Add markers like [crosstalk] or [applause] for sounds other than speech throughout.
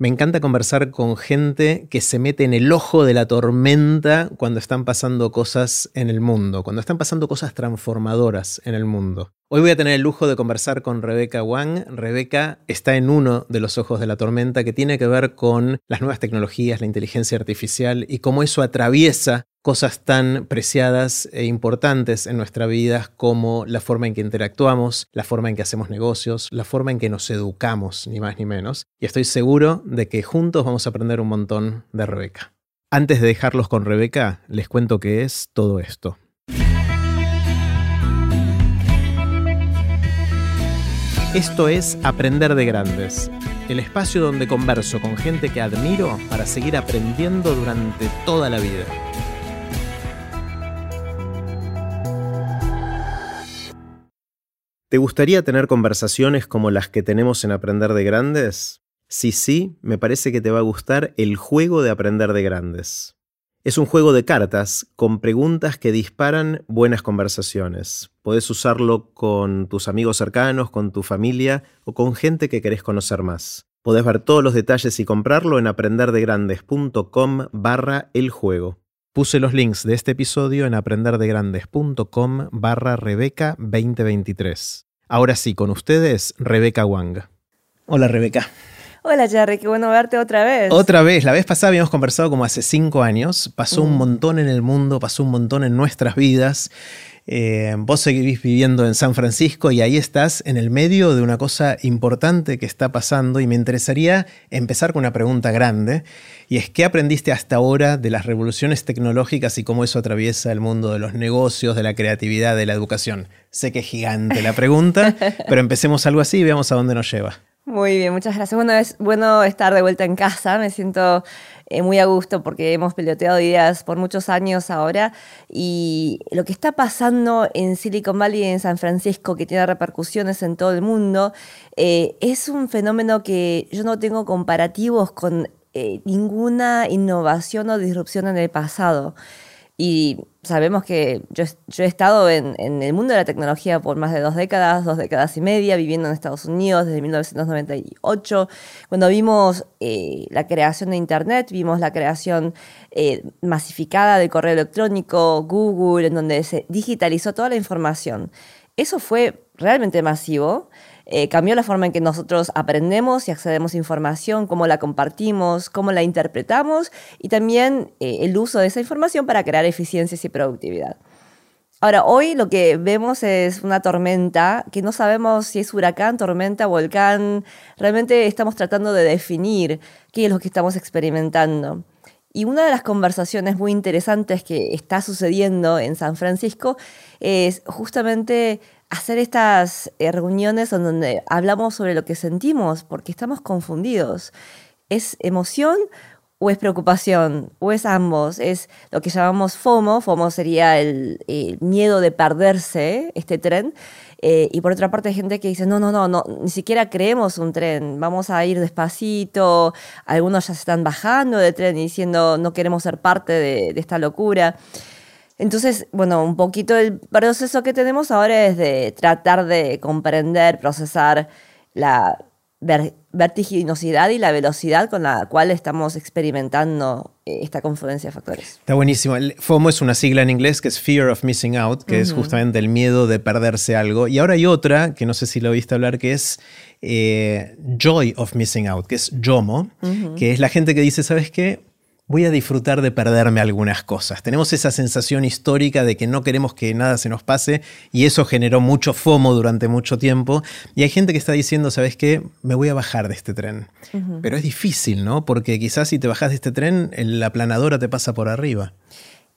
Me encanta conversar con gente que se mete en el ojo de la tormenta cuando están pasando cosas en el mundo, cuando están pasando cosas transformadoras en el mundo. Hoy voy a tener el lujo de conversar con Rebeca Wang. Rebeca está en uno de los ojos de la tormenta que tiene que ver con las nuevas tecnologías, la inteligencia artificial y cómo eso atraviesa cosas tan preciadas e importantes en nuestra vida como la forma en que interactuamos, la forma en que hacemos negocios, la forma en que nos educamos, ni más ni menos. Y estoy seguro de que juntos vamos a aprender un montón de Rebeca. Antes de dejarlos con Rebeca, les cuento qué es todo esto. Esto es Aprender de Grandes, el espacio donde converso con gente que admiro para seguir aprendiendo durante toda la vida. ¿Te gustaría tener conversaciones como las que tenemos en Aprender de Grandes? Si sí, me parece que te va a gustar el juego de Aprender de Grandes. Es un juego de cartas con preguntas que disparan buenas conversaciones. Podés usarlo con tus amigos cercanos, con tu familia o con gente que querés conocer más. Podés ver todos los detalles y comprarlo en aprenderdegrandes.com barra el juego. Puse los links de este episodio en aprenderdegrandes.com barra Rebeca 2023. Ahora sí, con ustedes, Rebeca Wang. Hola Rebeca. Hola Jerry, qué bueno verte otra vez. Otra vez, la vez pasada habíamos conversado como hace cinco años, pasó un montón en el mundo, pasó un montón en nuestras vidas eh, vos seguís viviendo en San Francisco y ahí estás en el medio de una cosa importante que está pasando y me interesaría empezar con una pregunta grande y es ¿qué aprendiste hasta ahora de las revoluciones tecnológicas y cómo eso atraviesa el mundo de los negocios, de la creatividad, de la educación? Sé que es gigante la pregunta, [laughs] pero empecemos algo así y veamos a dónde nos lleva. Muy bien, muchas gracias. Bueno, es bueno estar de vuelta en casa. Me siento muy a gusto porque hemos peloteado ideas por muchos años ahora. Y lo que está pasando en Silicon Valley en San Francisco, que tiene repercusiones en todo el mundo, eh, es un fenómeno que yo no tengo comparativos con eh, ninguna innovación o disrupción en el pasado. Y sabemos que yo, he estado en, el mundo de la tecnología por más de dos décadas, dos décadas y media, viviendo en Estados Unidos desde 1998. Cuando vimos eh, la creación de Internet, vimos la creación eh, masificada del correo electrónico, Google, en donde se digitalizó toda la información. Eso fue realmente masivo. Eh, cambió la forma en que nosotros aprendemos y accedemos a información, cómo la compartimos, cómo la interpretamos y también eh, el uso de esa información para crear eficiencias y productividad. Ahora, hoy lo que vemos es una tormenta que no sabemos si es huracán, tormenta, volcán. Realmente estamos tratando de definir qué es lo que estamos experimentando. Y una de las conversaciones muy interesantes que está sucediendo en San Francisco es justamente hacer estas eh, reuniones en donde hablamos sobre lo que sentimos, porque estamos confundidos. ¿Es emoción o es preocupación? ¿O es ambos? Es lo que llamamos FOMO. FOMO sería el, miedo de perderse este tren. Eh, y por otra parte hay gente que dice, no, no, no, ni siquiera creemos un tren, vamos a ir despacito. Algunos ya se están bajando del tren y diciendo, no queremos ser parte de esta locura. Entonces, bueno, un poquito el proceso que tenemos ahora es de tratar de comprender, procesar la vertiginosidad y la velocidad con la cual estamos experimentando eh, esta confluencia de factores. Está buenísimo. El FOMO es una sigla en inglés que es Fear of Missing Out, que es justamente el miedo de perderse algo. Y ahora hay otra, que no sé si lo viste hablar, que es eh, Joy of Missing Out, que es JOMO, que es la gente que dice, ¿sabes qué? Voy a disfrutar de perderme algunas cosas. Tenemos esa sensación histórica de que no queremos que nada se nos pase y eso generó mucho FOMO durante mucho tiempo. Y hay gente que está diciendo, ¿sabes qué? Me voy a bajar de este tren. Pero es difícil, ¿no? Porque quizás si te bajas de este tren, la planadora te pasa por arriba.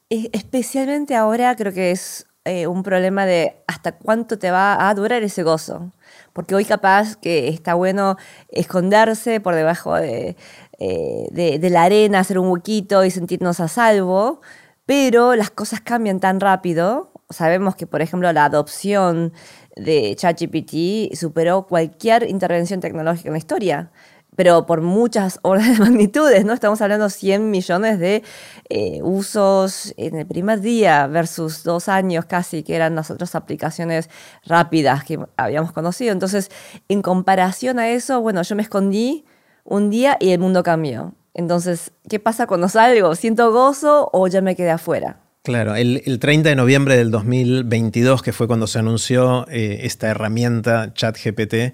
Especialmente ahora creo que es eh, un problema de hasta cuánto te va a durar ese gozo. Porque hoy capaz que está bueno esconderse por debajo de, eh, de, la arena, hacer un huequito y sentirnos a salvo, pero las cosas cambian tan rápido. Sabemos que, por ejemplo, la adopción de ChatGPT superó cualquier intervención tecnológica en la historia pero por muchas órdenes de [laughs] magnitudes, ¿no? Estamos hablando de 100 millones de eh, usos en el primer día versus dos años casi, que eran las otras aplicaciones rápidas que habíamos conocido. Entonces, en comparación a eso, bueno, yo me escondí un día y el mundo cambió. Entonces, ¿qué pasa cuando salgo? ¿Siento gozo o ya me quedé afuera? Claro, el, 30 de noviembre del 2022, que fue cuando se anunció eh, esta herramienta ChatGPT,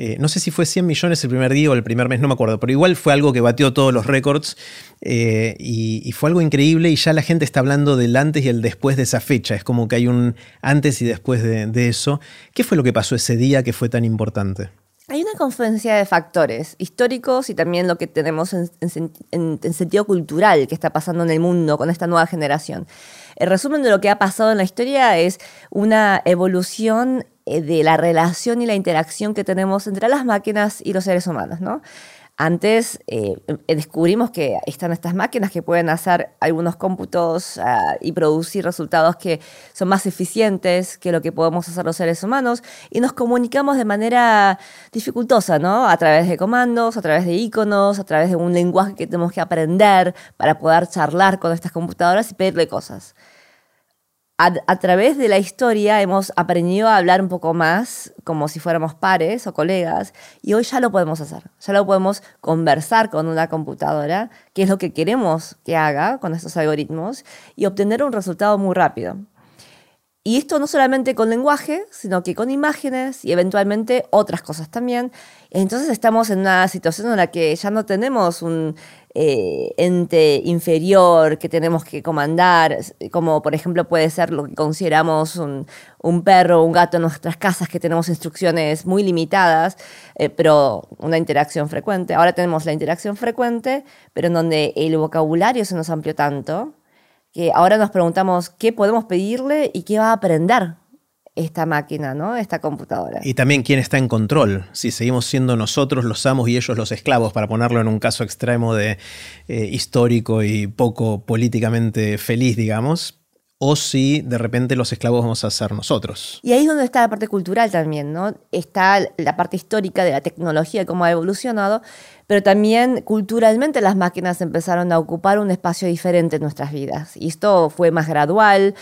eh, no sé si fue 100 millones el primer día o el primer mes, no me acuerdo, pero igual fue algo que batió todos los récords eh, y, fue algo increíble y ya la gente está hablando del antes y el después de esa fecha. Es como que hay un antes y después de, eso. ¿Qué fue lo que pasó ese día que fue tan importante? Hay una confluencia de factores históricos y también lo que tenemos en, en, sentido cultural que está pasando en el mundo con esta nueva generación. El resumen de lo que ha pasado en la historia es una evolución eh, de la relación y la interacción que tenemos entre las máquinas y los seres humanos, ¿no? Antes eh, descubrimos que están estas máquinas que pueden hacer algunos cómputos ah, y producir resultados que son más eficientes que lo que podemos hacer los seres humanos y nos comunicamos de manera dificultosa, ¿no? A través de comandos, a través de iconos, a través de un lenguaje que tenemos que aprender para poder charlar con estas computadoras y pedirle cosas a, través de la historia hemos aprendido a hablar un poco más como si fuéramos pares o colegas y hoy ya lo podemos hacer. Ya lo podemos conversar con una computadora, que es lo que queremos que haga con estos algoritmos y obtener un resultado muy rápido. Y esto no solamente con lenguaje, sino que con imágenes y eventualmente otras cosas también. Entonces estamos en una situación en la que ya no tenemos un eh, ente inferior que tenemos que comandar, como por ejemplo puede ser lo que consideramos un, perro o un gato en nuestras casas, que tenemos instrucciones muy limitadas, eh, pero una interacción frecuente. Ahora tenemos la interacción frecuente, pero en donde el vocabulario se nos amplió tanto que ahora nos preguntamos qué podemos pedirle y qué va a aprender esta máquina, ¿no? Esta computadora. Y también quién está en control, si seguimos siendo nosotros los amos y ellos los esclavos, para ponerlo en un caso extremo de eh, histórico y poco políticamente feliz, digamos, o si de repente los esclavos vamos a ser nosotros. Y ahí es donde está la parte cultural también, ¿no? Está la parte histórica de la tecnología, cómo ha evolucionado, pero también culturalmente las máquinas empezaron a ocupar un espacio diferente en nuestras vidas. Y esto fue más gradual,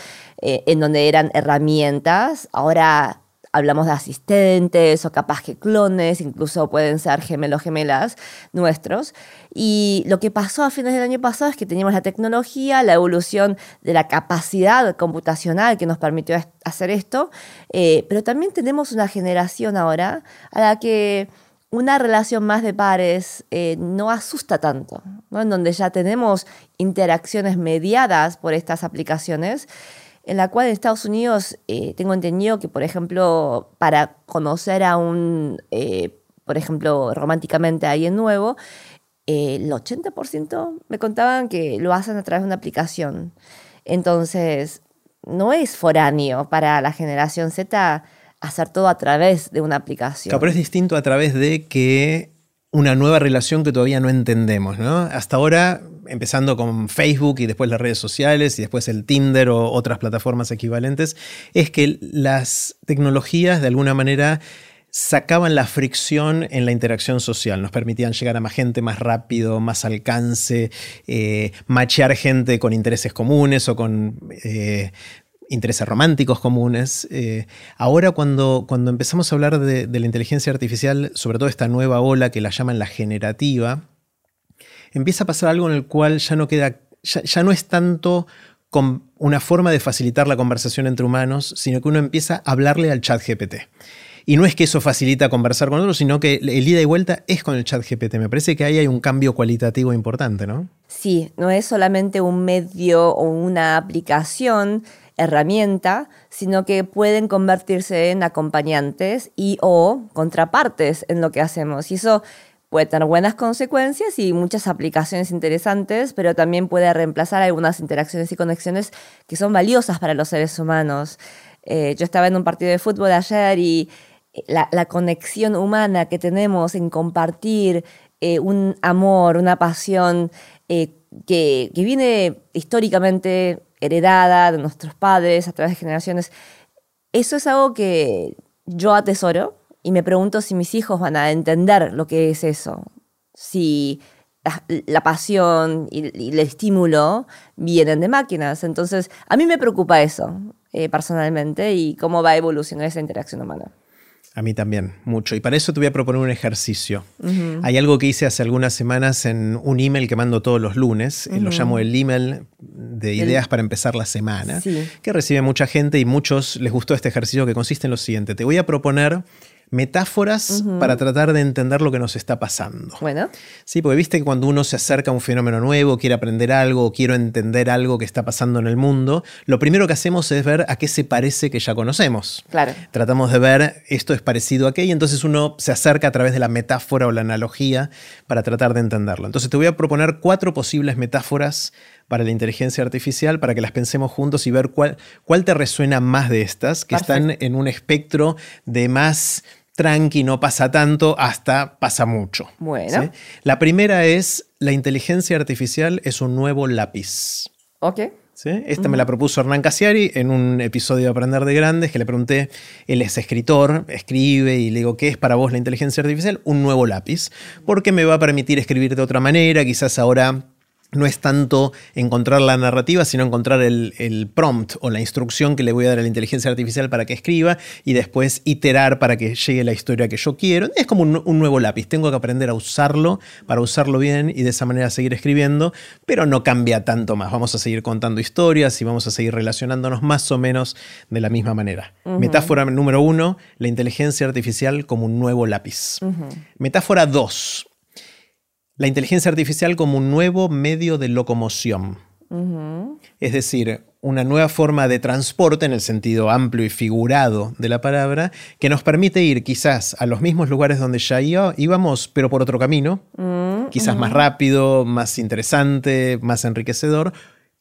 eh, en donde eran herramientas, ahora hablamos de asistentes o capaz que clones, incluso pueden ser gemelos gemelas nuestros. Y lo que pasó a fines del año pasado es que teníamos la tecnología, la evolución de la capacidad computacional que nos permitió hacer esto, eh, pero también tenemos una generación ahora a la que una relación más de pares eh, no asusta tanto, en donde ya tenemos interacciones mediadas por estas aplicaciones en la cual en Estados Unidos eh, tengo entendido que, por ejemplo, para conocer a un, eh, por ejemplo, románticamente a alguien nuevo, el 80% me contaban que lo hacen a través de una aplicación. Entonces, no es foráneo para la generación Z hacer todo a través de una aplicación. pero es distinto a través de que una nueva relación que todavía no entendemos, ¿no? Hasta ahora, empezando con Facebook y después las redes sociales y después el Tinder o otras plataformas equivalentes, es que las tecnologías de alguna manera sacaban la fricción en la interacción social, nos permitían llegar a más gente más rápido, más alcance, eh, machear gente con intereses comunes o con eh, intereses románticos comunes. Eh, ahora cuando, cuando empezamos a hablar de, la inteligencia artificial, sobre todo esta nueva ola que la llaman la generativa, empieza a pasar algo en el cual ya no queda, ya, no es tanto una forma de facilitar la conversación entre humanos, sino que uno empieza a hablarle al chat GPT. Y no es que eso facilita conversar con otros, sino que el ida y vuelta es con el chat GPT. Me parece que ahí hay un cambio cualitativo importante, ¿no? Sí, no es solamente un medio o una aplicación, herramienta, sino que pueden convertirse en acompañantes y o contrapartes en lo que hacemos. Y eso puede tener buenas consecuencias y muchas aplicaciones interesantes, pero también puede reemplazar algunas interacciones y conexiones que son valiosas para los seres humanos. Eh, yo estaba en un partido de fútbol ayer y eh, la, conexión humana que tenemos en compartir eh, un amor, una pasión que, que, viene históricamente heredada de nuestros padres a través de generaciones. Eso es algo que yo atesoro y me pregunto si mis hijos van a entender lo que es eso. Si la, pasión y, el estímulo vienen de máquinas. Entonces, a mí me preocupa eso eh, personalmente y cómo va a evolucionar esa interacción humana. A mí también, mucho. Y para eso te voy a proponer un ejercicio. Hay algo que hice hace algunas semanas en un email que mando todos los lunes, lo llamo el email de ideas para empezar la semana, que recibe mucha gente y muchos les gustó este ejercicio que consiste en lo siguiente. Te voy a proponer metáforas para tratar de entender lo que nos está pasando. Bueno. Sí, porque viste que cuando uno se acerca a un fenómeno nuevo, quiere aprender algo, quiero entender algo que está pasando en el mundo, lo primero que hacemos es ver a qué se parece que ya conocemos. Claro. Tratamos de ver esto es parecido a qué y entonces uno se acerca a través de la metáfora o la analogía para tratar de entenderlo. Entonces te voy a proponer cuatro posibles metáforas para la inteligencia artificial para que las pensemos juntos y ver cuál, cuál te resuena más de estas, que están en un espectro de más tranqui, no pasa tanto, hasta pasa mucho. Bueno. La primera es, la inteligencia artificial es un nuevo lápiz. Ok. ¿Sí? Esta me la propuso Hernán Casiari en un episodio de Aprender de Grandes, que le pregunté, él es escritor, escribe y le digo, ¿qué es para vos la inteligencia artificial? Un nuevo lápiz, porque me va a permitir escribir de otra manera, quizás ahora no es tanto encontrar la narrativa, sino encontrar el, prompt o la instrucción que le voy a dar a la inteligencia artificial para que escriba y después iterar para que llegue la historia que yo quiero. Es como un, nuevo lápiz, tengo que aprender a usarlo para usarlo bien y de esa manera seguir escribiendo, pero no cambia tanto más. Vamos a seguir contando historias y vamos a seguir relacionándonos más o menos de la misma manera. Metáfora número uno, la inteligencia artificial como un nuevo lápiz. Metáfora dos, la inteligencia artificial como un nuevo medio de locomoción. Es decir, una nueva forma de transporte en el sentido amplio y figurado de la palabra, que nos permite ir quizás a los mismos lugares donde ya íbamos, pero por otro camino, mm, quizás más rápido, más interesante, más enriquecedor,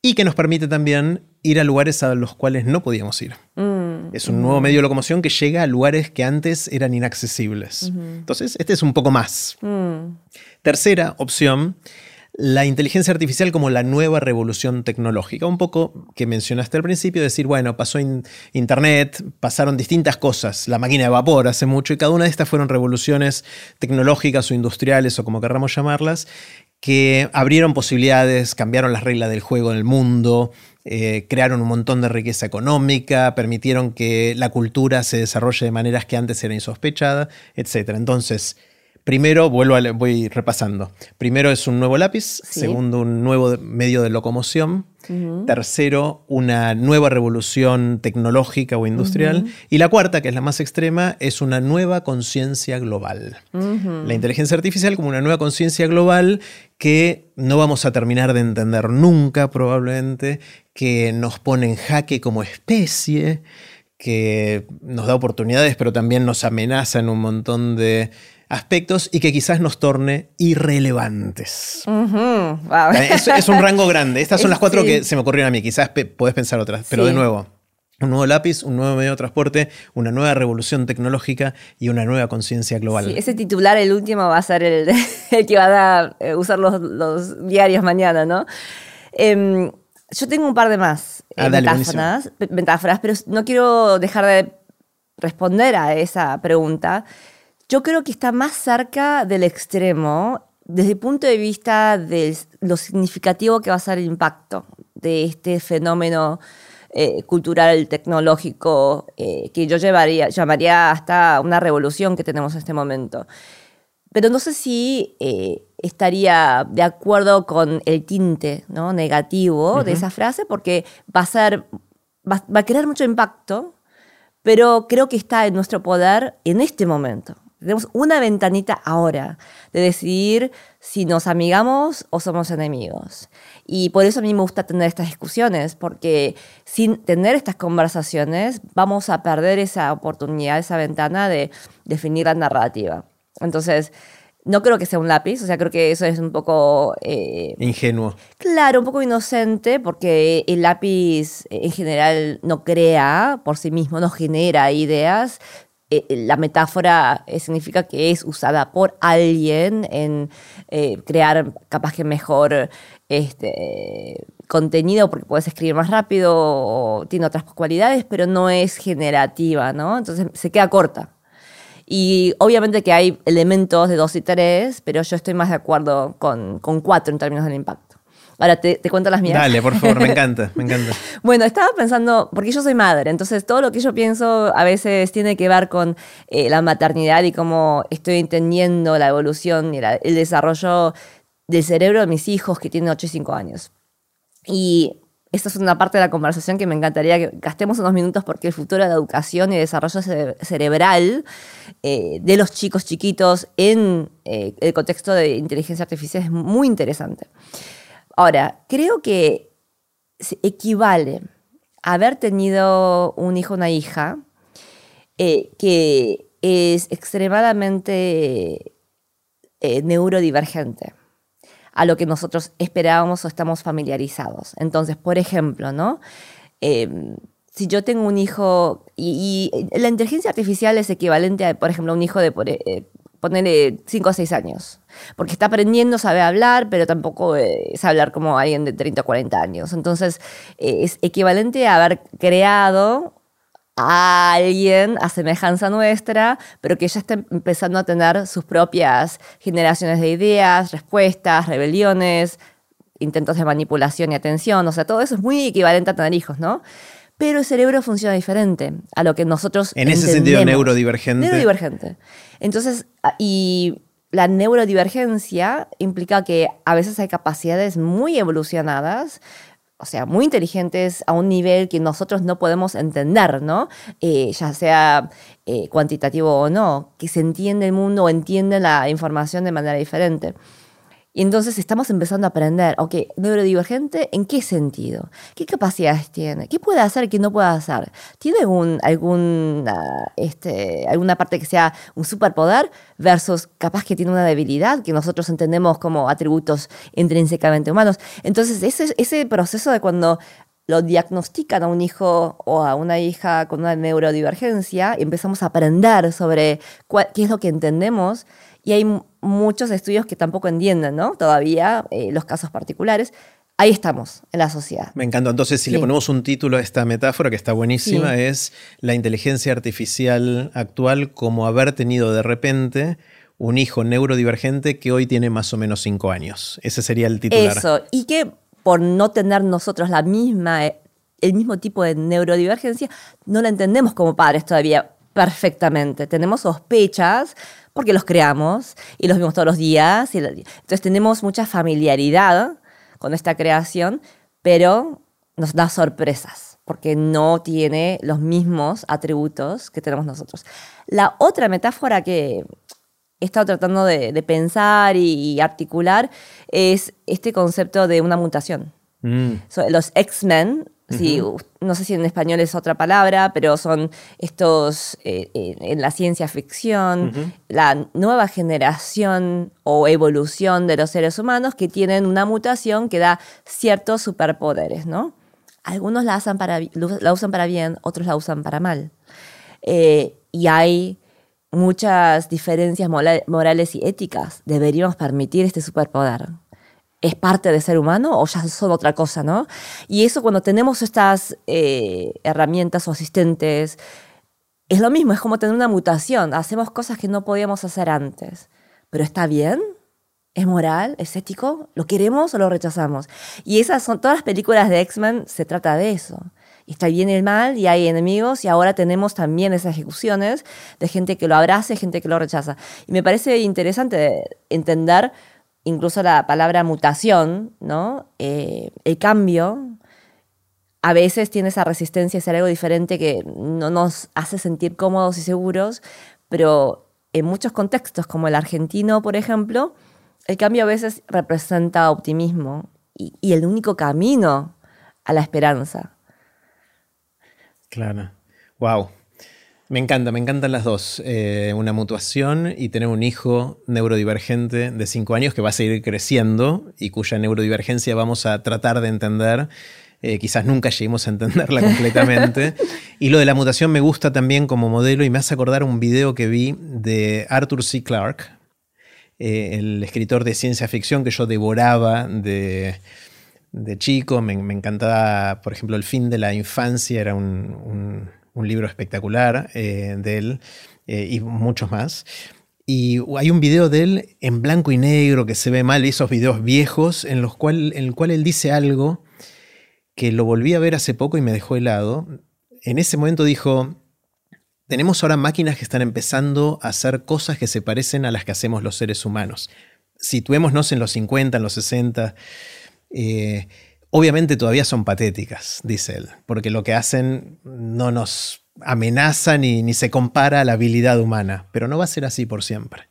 y que nos permite también ir a lugares a los cuales no podíamos ir. Mm, es un nuevo medio de locomoción que llega a lugares que antes eran inaccesibles. Entonces, este es un poco más. Mm. Tercera opción, la inteligencia artificial como la nueva revolución tecnológica. Un poco que mencionaste al principio, decir, bueno, pasó Internet, pasaron distintas cosas, la máquina de vapor hace mucho, y cada una de estas fueron revoluciones tecnológicas o industriales o como querramos llamarlas, que abrieron posibilidades, cambiaron las reglas del juego en el mundo, eh, crearon un montón de riqueza económica, permitieron que la cultura se desarrolle de maneras que antes era insospechada, etc. Entonces, Primero, vuelvo a, voy repasando. Primero es un nuevo lápiz, segundo un nuevo medio de locomoción, tercero una nueva revolución tecnológica o industrial y la cuarta, que es la más extrema, es una nueva conciencia global. La inteligencia artificial como una nueva conciencia global que no vamos a terminar de entender nunca probablemente, que nos pone en jaque como especie, que nos da oportunidades pero también nos amenaza en un montón de aspectos y que quizás nos torne irrelevantes. es, un rango grande. Estas son [laughs] las cuatro que se me ocurrieron a mí. Quizás podés pensar otras, pero de nuevo. Un nuevo lápiz, un nuevo medio de transporte, una nueva revolución tecnológica y una nueva conciencia global. ese titular, el último, va a ser el, [laughs] que van a eh, usar los, diarios mañana, ¿no? Em, yo tengo un par de más eh, ah, metáforas, metáforas, pero no quiero dejar de responder a esa pregunta yo creo que está más cerca del extremo desde el punto de vista de lo significativo que va a ser el impacto de este fenómeno eh, cultural, tecnológico, eh, que yo llevaría, llamaría hasta una revolución que tenemos en este momento. Pero no sé si eh, estaría de acuerdo con el tinte ¿no? negativo de esa frase, porque va a, ser, va a crear mucho impacto, pero creo que está en nuestro poder en este momento. Tenemos una ventanita ahora de decidir si nos amigamos o somos enemigos. Y por eso a mí me gusta tener estas discusiones, porque sin tener estas conversaciones vamos a perder esa oportunidad, esa ventana de definir la narrativa. Entonces, no creo que sea un lápiz, o sea, creo que eso es un poco... Eh, Ingenuo. Claro, un poco inocente, porque el lápiz en general no crea por sí mismo, no genera ideas, eh, la metáfora eh, significa que es usada por alguien en eh, crear capaz que mejor este, contenido porque puedes escribir más rápido o tiene otras cualidades, pero no es generativa, ¿no? Entonces se queda corta. Y obviamente que hay elementos de dos y tres, pero yo estoy más de acuerdo con, con cuatro en términos del impacto. Ahora te, cuento las mías. Dale, por favor, me [laughs] encanta, me encanta. bueno, estaba pensando, porque yo soy madre, entonces todo lo que yo pienso a veces tiene que ver con eh, la maternidad y cómo estoy entendiendo la evolución y el desarrollo del cerebro de mis hijos que tienen 8 y 5 años. Y esta es una parte de la conversación que me encantaría que gastemos unos minutos porque el futuro de la educación y desarrollo cerebral eh, de los chicos chiquitos en eh, el contexto de inteligencia artificial es muy interesante. Ahora, creo que equivale a haber tenido un hijo o una hija eh, que es extremadamente neurodivergente a lo que nosotros esperábamos o estamos familiarizados. Entonces, por ejemplo, ¿no? Em, si yo tengo un hijo, y, la inteligencia artificial es equivalente a, por ejemplo, un hijo de eh, ponerle 5 o 6 años, porque está aprendiendo, sabe hablar, pero tampoco eh, sabe hablar como alguien de 30 o 40 años. Entonces, eh, es equivalente a haber creado a alguien a semejanza nuestra, pero que ya está empezando a tener sus propias generaciones de ideas, respuestas, rebeliones, intentos de manipulación y atención. O sea, todo eso es muy equivalente a tener hijos, ¿no? Pero el cerebro funciona diferente a lo que nosotros. En ese sentido, neurodivergente. Neurodivergente. Entonces, ah, y la neurodivergencia implica que a veces hay capacidades muy evolucionadas o sea, muy inteligentes a un nivel que nosotros no podemos entender, ¿no? Eh, ya sea eh, cuantitativo o no, que se entiende el mundo o entiende la información de manera diferente. Y entonces estamos empezando a aprender, ok, neurodivergente, ¿en qué sentido? ¿Qué capacidades tiene? ¿Qué puede hacer qué no puede hacer? ¿Tiene algún, alguna, este, alguna parte que sea un superpoder versus capaz que tiene una debilidad que nosotros entendemos como atributos intrínsecamente humanos? Entonces, ese, ese proceso de cuando lo diagnostican a un hijo o a una hija con una neurodivergencia y empezamos a aprender sobre qué es lo que entendemos y hay muchos estudios que tampoco entienden, ¿no? Todavía eh, los casos particulares. Ahí estamos, en la sociedad. Me encanta. Entonces, si le ponemos un título a esta metáfora, que está buenísima, es la inteligencia artificial actual como haber tenido de repente un hijo neurodivergente que hoy tiene más o menos cinco años. Ese sería el titular. Eso, y que por no tener nosotros la misma, el mismo tipo de neurodivergencia, no la entendemos como padres todavía perfectamente. Tenemos sospechas porque los creamos y los vimos todos los días. Y entonces tenemos mucha familiaridad con esta creación, pero nos da sorpresas porque no tiene los mismos atributos que tenemos nosotros. La otra metáfora que he estado tratando de, pensar y, articular es este concepto de una mutación. Mm. los X-Men Sí, no sé si en español es otra palabra, pero son estos eh, eh, en la ciencia ficción, la nueva generación o evolución de los seres humanos que tienen una mutación que da ciertos superpoderes, ¿no? Algunos la, usan para, la usan para bien, otros la usan para mal. Eh, y hay muchas diferencias morales y éticas. Deberíamos permitir este superpoder es parte de ser humano o ya son otra cosa, ¿no? Y eso cuando tenemos estas eh, herramientas o asistentes, es lo mismo, es como tener una mutación, hacemos cosas que no podíamos hacer antes, pero está bien, es moral, es ético, lo queremos o lo rechazamos. Y esas son todas las películas de X-Men, se trata de eso. está bien el mal y hay enemigos y ahora tenemos también esas ejecuciones de gente que lo abraza gente que lo rechaza. Y me parece interesante entender incluso la palabra mutación, ¿no? Eh, el cambio a veces tiene esa resistencia a ser algo diferente que no nos hace sentir cómodos y seguros, pero en muchos contextos, como el argentino, por ejemplo, el cambio a veces representa optimismo y, y el único camino a la esperanza. Claro. Wow. Me encanta, me encantan las dos. Eh, una mutuación y tener un hijo neurodivergente de 5 años que va a seguir creciendo y cuya neurodivergencia vamos a tratar de entender. Eh, quizás nunca lleguemos a entenderla [laughs] completamente. y lo de la mutación me gusta también como modelo y me hace acordar un video que vi de Arthur C. Clarke, eh, el escritor de ciencia ficción que yo devoraba de, chico. Me, encantaba, por ejemplo, El fin de la infancia, era un un libro espectacular eh, de él eh, y muchos más. Y hay un video de él en blanco y negro que se ve mal, esos videos viejos, en, los cual, en el cual él dice algo que lo volví a ver hace poco y me dejó helado. En ese momento dijo, tenemos ahora máquinas que están empezando a hacer cosas que se parecen a las que hacemos los seres humanos. Situémonos en los 50, en los 60. Eh, obviamente todavía son patéticas, dice él, porque lo que hacen no nos amenaza ni, ni se compara a la habilidad humana, pero no va a ser así por siempre.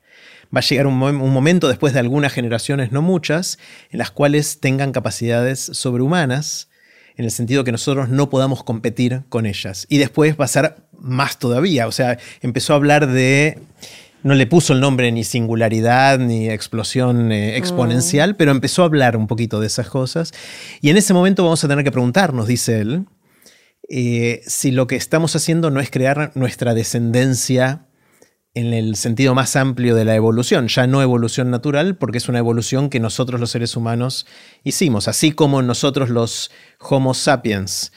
Va a llegar un, un, momento después de algunas generaciones, no muchas, en las cuales tengan capacidades sobrehumanas, en el sentido que nosotros no podamos competir con ellas. Y después va a ser más todavía, o sea, empezó a hablar de no le puso el nombre ni singularidad ni explosión eh, exponencial, mm. pero empezó a hablar un poquito de esas cosas. Y en ese momento vamos a tener que preguntarnos, dice él, eh, si lo que estamos haciendo no es crear nuestra descendencia en el sentido más amplio de la evolución, ya no evolución natural, porque es una evolución que nosotros los seres humanos hicimos, así como nosotros los Homo sapiens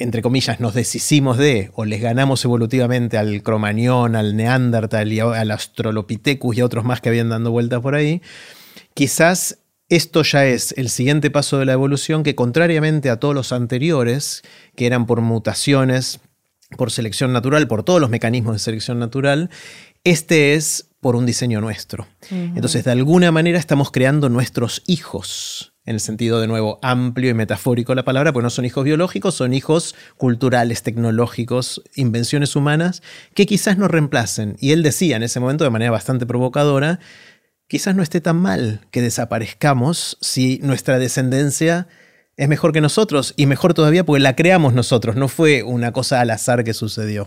entre comillas, nos deshicimos de o les ganamos evolutivamente al cromañón, al neandertal y al australopithecus y a otros más que habían dando vueltas por ahí, quizás esto ya es el siguiente paso de la evolución que contrariamente a todos los anteriores, que eran por mutaciones, por selección natural, por todos los mecanismos de selección natural, este es por un diseño nuestro. Entonces, de alguna manera estamos creando nuestros hijos en el sentido de nuevo amplio y metafórico la palabra, pues no son hijos biológicos, son hijos culturales, tecnológicos, invenciones humanas, que quizás nos reemplacen. Y él decía en ese momento de manera bastante provocadora, quizás no esté tan mal que desaparezcamos si nuestra descendencia es mejor que nosotros y mejor todavía porque la creamos nosotros, no fue una cosa al azar que sucedió.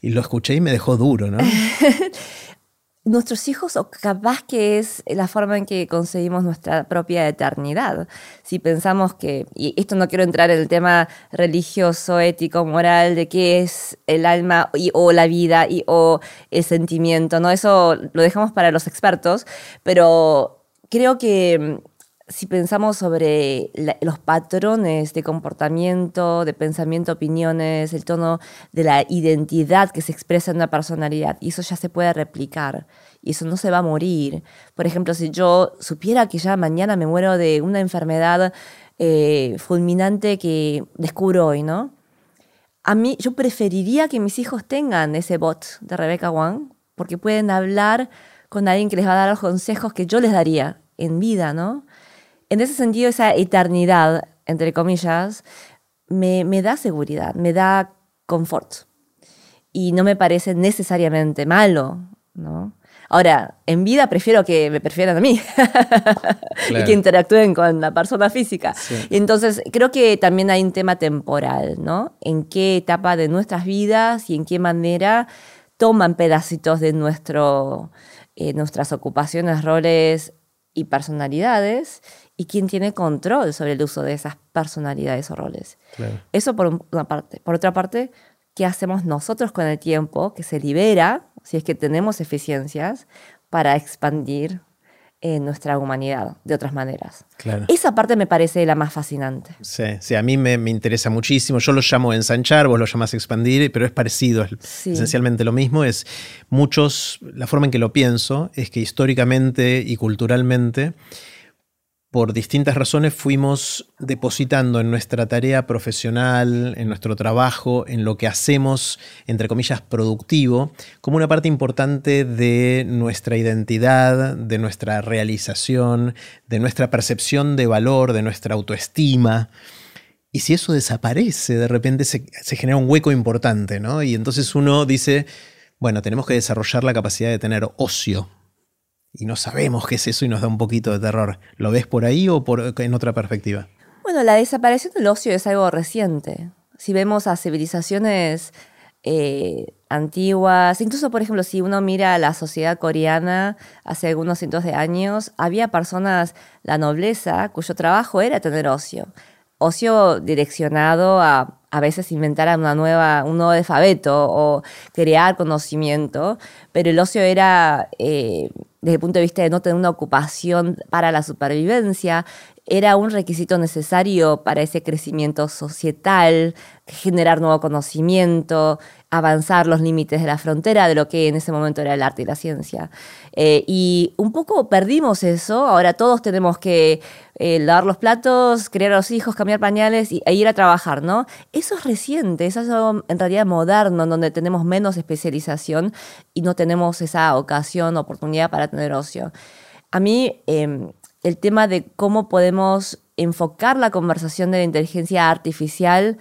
Y lo escuché y me dejó duro, ¿no? [laughs] nuestros hijos o capaz que es la forma en que conseguimos nuestra propia eternidad. Si pensamos que, y esto no quiero entrar en el tema religioso, ético, moral, de qué es el alma y, o la vida y, o el sentimiento, ¿no? Eso lo dejamos para los expertos, pero creo que si pensamos sobre los patrones de comportamiento, de pensamiento, opiniones, el tono de la identidad que se expresa en una personalidad, y eso ya se puede replicar, y eso no se va a morir. Por ejemplo, si yo supiera que ya mañana me muero de una enfermedad eh, fulminante que descubro hoy, ¿no? A mí, yo preferiría que mis hijos tengan ese bot de Rebecca Wang, porque pueden hablar con alguien que les va a dar los consejos que yo les daría en vida, ¿no? En ese sentido, esa eternidad, entre comillas, me, da seguridad, me da confort. Y no me parece necesariamente malo, ¿no? Ahora, en vida prefiero que me prefieran a mí [laughs] y que interactúen con la persona física. Y entonces creo que también hay un tema temporal, ¿no? En qué etapa de nuestras vidas y en qué manera toman pedacitos de nuestro, eh, nuestras ocupaciones, roles y personalidades y quién tiene control sobre el uso de esas personalidades o roles. Eso por una parte. Por otra parte, ¿qué hacemos nosotros con el tiempo que se libera, si es que tenemos eficiencias, para expandir eh, nuestra humanidad de otras maneras. Esa parte me parece la más fascinante. Sí, sí a mí me, interesa muchísimo. Yo lo llamo ensanchar, vos lo llamás expandir, pero es parecido, es esencialmente lo mismo. Es muchos, la forma en que lo pienso es que históricamente y culturalmente por distintas razones fuimos depositando en nuestra tarea profesional, en nuestro trabajo, en lo que hacemos, entre comillas, productivo, como una parte importante de nuestra identidad, de nuestra realización, de nuestra percepción de valor, de nuestra autoestima. Y si eso desaparece, de repente se, genera un hueco importante, ¿no? Y entonces uno dice, bueno, tenemos que desarrollar la capacidad de tener ocio, y no sabemos qué es eso y nos da un poquito de terror. ¿Lo ves por ahí o por, en otra perspectiva? Bueno, la desaparición del ocio es algo reciente. Si vemos a civilizaciones eh, antiguas, incluso por ejemplo si uno mira la sociedad coreana hace algunos cientos de años, había personas, la nobleza, cuyo trabajo era tener ocio. Ocio direccionado a a veces inventar una nueva, un nuevo alfabeto o crear conocimiento, pero el ocio era, eh, desde el punto de vista de no tener una ocupación para la supervivencia, era un requisito necesario para ese crecimiento societal, generar nuevo conocimiento, avanzar los límites de la frontera de lo que en ese momento era el arte y la ciencia. Eh, y un poco perdimos eso, ahora todos tenemos que eh, lavar los platos, criar a los hijos, cambiar pañales y, e ir a trabajar, ¿no? Eso es reciente, eso es algo en realidad moderno, donde tenemos menos especialización y no tenemos esa ocasión, oportunidad para tener ocio. A mí, em, el tema de cómo podemos enfocar la conversación de la inteligencia artificial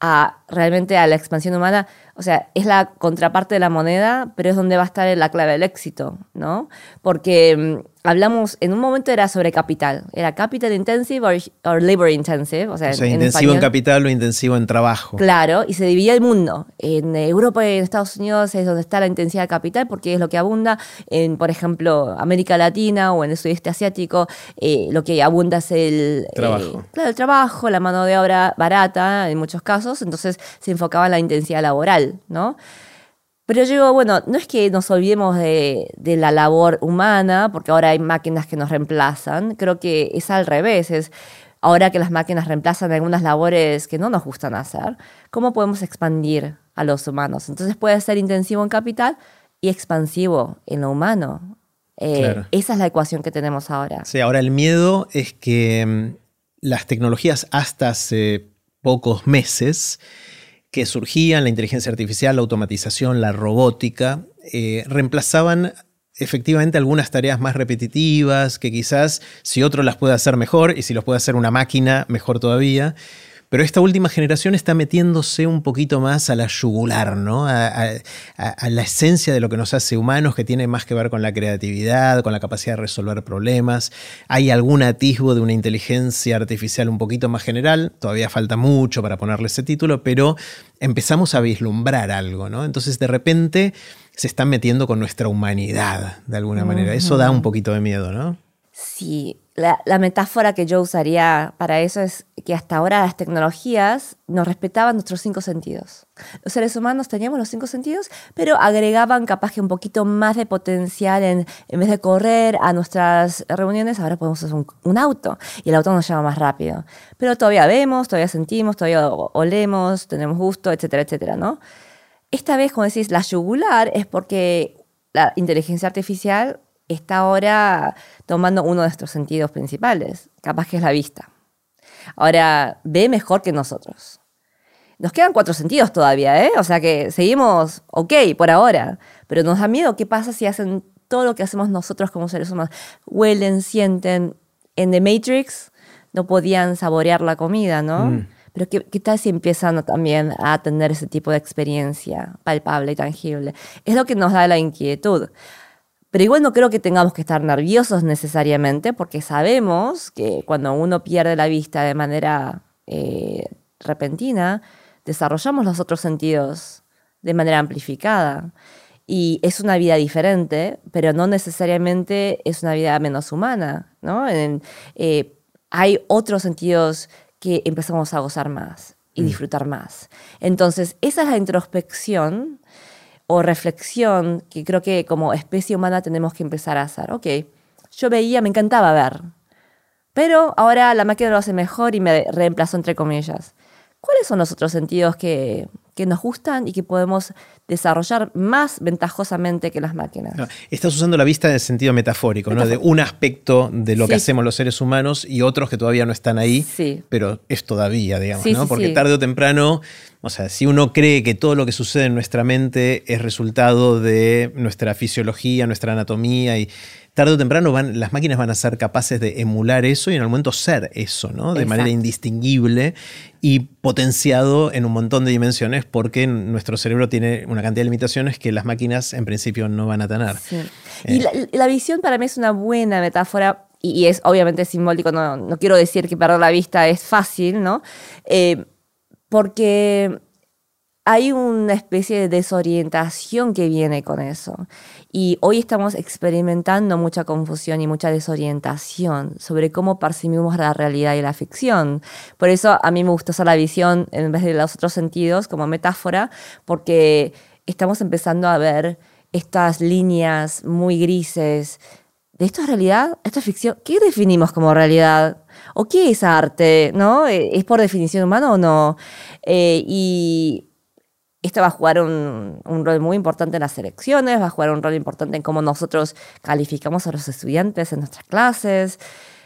a realmente a la expansión humana, o sea, es la contraparte de la moneda, pero es donde va a estar la clave del éxito, ¿no? Porque mm, hablamos, en un momento era sobre capital, era capital intensive o labor intensive, o sea, intensivo en capital o intensivo en trabajo. Claro, y se dividía el mundo. En Europa y en Estados Unidos es donde está la intensidad de capital porque es lo que abunda. En, por ejemplo, América Latina o en el sudeste asiático, eh, lo que abunda es el eh, trabajo. claro, el trabajo, la mano de obra barata en muchos casos, entonces se enfocaba en la intensidad laboral, ¿no? Pero yo digo, bueno, no es que nos olvidemos de, la labor humana, porque ahora hay máquinas que nos reemplazan, creo que es al revés, es ahora que las máquinas reemplazan algunas labores que no nos gustan hacer, ¿cómo podemos expandir a los humanos? Entonces puede ser intensivo en capital y expansivo en lo humano. Eh, esa es la ecuación que tenemos ahora. Sí, ahora el miedo es que mm, las tecnologías hasta hace pocos meses que surgían, la inteligencia artificial, la automatización, la robótica, eh, reemplazaban efectivamente algunas tareas más repetitivas, que quizás si otro las puede hacer mejor y si los puede hacer una máquina, mejor todavía. Pero esta última generación está metiéndose un poquito más a la yugular, ¿no? A, la esencia de lo que nos hace humanos, que tiene más que ver con la creatividad, con la capacidad de resolver problemas. Hay algún atisbo de una inteligencia artificial un poquito más general, todavía falta mucho para ponerle ese título, pero empezamos a vislumbrar algo, ¿no? Entonces de repente se están metiendo con nuestra humanidad, de alguna manera. Eso da un poquito de miedo, ¿no? Sí, la, metáfora que yo usaría para eso es que hasta ahora las tecnologías nos respetaban nuestros cinco sentidos. Los seres humanos teníamos los cinco sentidos, pero agregaban capaz que un poquito más de potencial en, en vez de correr a nuestras reuniones, ahora podemos usar un, un auto y el auto nos lleva más rápido. Pero todavía vemos, todavía sentimos, todavía olemos, tenemos gusto, etcétera, etcétera, ¿no? Esta vez, como decís, la yugular es porque la inteligencia artificial está ahora tomando uno de nuestros sentidos principales, capaz que es la vista. Ahora ve mejor que nosotros. Nos quedan cuatro sentidos todavía, ¿eh? O sea que seguimos ok por ahora, pero nos da miedo qué pasa si hacen todo lo que hacemos nosotros como seres humanos. Huelen, sienten. En The Matrix no podían saborear la comida, ¿no? Mm. Pero ¿qué, ¿qué, tal si empiezan también a tener ese tipo de experiencia palpable y tangible? Es lo que nos da la inquietud. Pero igual no creo que tengamos que estar nerviosos necesariamente, porque sabemos que cuando uno pierde la vista de manera eh, repentina, desarrollamos los otros sentidos de manera amplificada. Y es una vida diferente, pero no necesariamente es una vida menos humana. ¿no? Eh, hay otros sentidos que empezamos a gozar más y mm. disfrutar más. Entonces, esa es la introspección o reflexión que creo que como especie humana tenemos que empezar a hacer. Ok, yo veía, me encantaba ver, pero ahora la máquina lo hace mejor y me reemplazó entre comillas. ¿Cuáles son los otros sentidos que, que nos gustan y que podemos desarrollar más ventajosamente que las máquinas. estás usando la vista en el sentido metafórico, ¿no? De un aspecto de lo que hacemos los seres humanos y otros que todavía no están ahí, pero es todavía, digamos, ¿no? Porque tarde o temprano, o sea, si uno cree que todo lo que sucede en nuestra mente es resultado de nuestra fisiología, nuestra anatomía y tarde o temprano van, las máquinas van a ser capaces de emular eso y en algún momento ser eso, ¿no? De manera indistinguible y potenciado en un montón de dimensiones porque nuestro cerebro tiene una cantidad de limitaciones que las máquinas en principio no van a tener. Y la, visión para mí es una buena metáfora y, es obviamente simbólico, no, no, quiero decir que perder la vista es fácil, ¿no? Eh, porque hay una especie de desorientación que viene con eso. Y hoy estamos experimentando mucha confusión y mucha desorientación sobre cómo percibimos la realidad y la ficción. Por eso a mí me gusta usar la visión en vez de los otros sentidos como metáfora, porque estamos empezando a ver estas líneas muy grises ¿de esto es realidad? ¿Esto es ficción? ¿Qué definimos como realidad? ¿O qué es arte? ¿No? ¿Es por definición humana o no? y esto va a jugar un, rol muy importante en las elecciones, va a jugar un rol importante en cómo nosotros calificamos a los estudiantes en nuestras clases,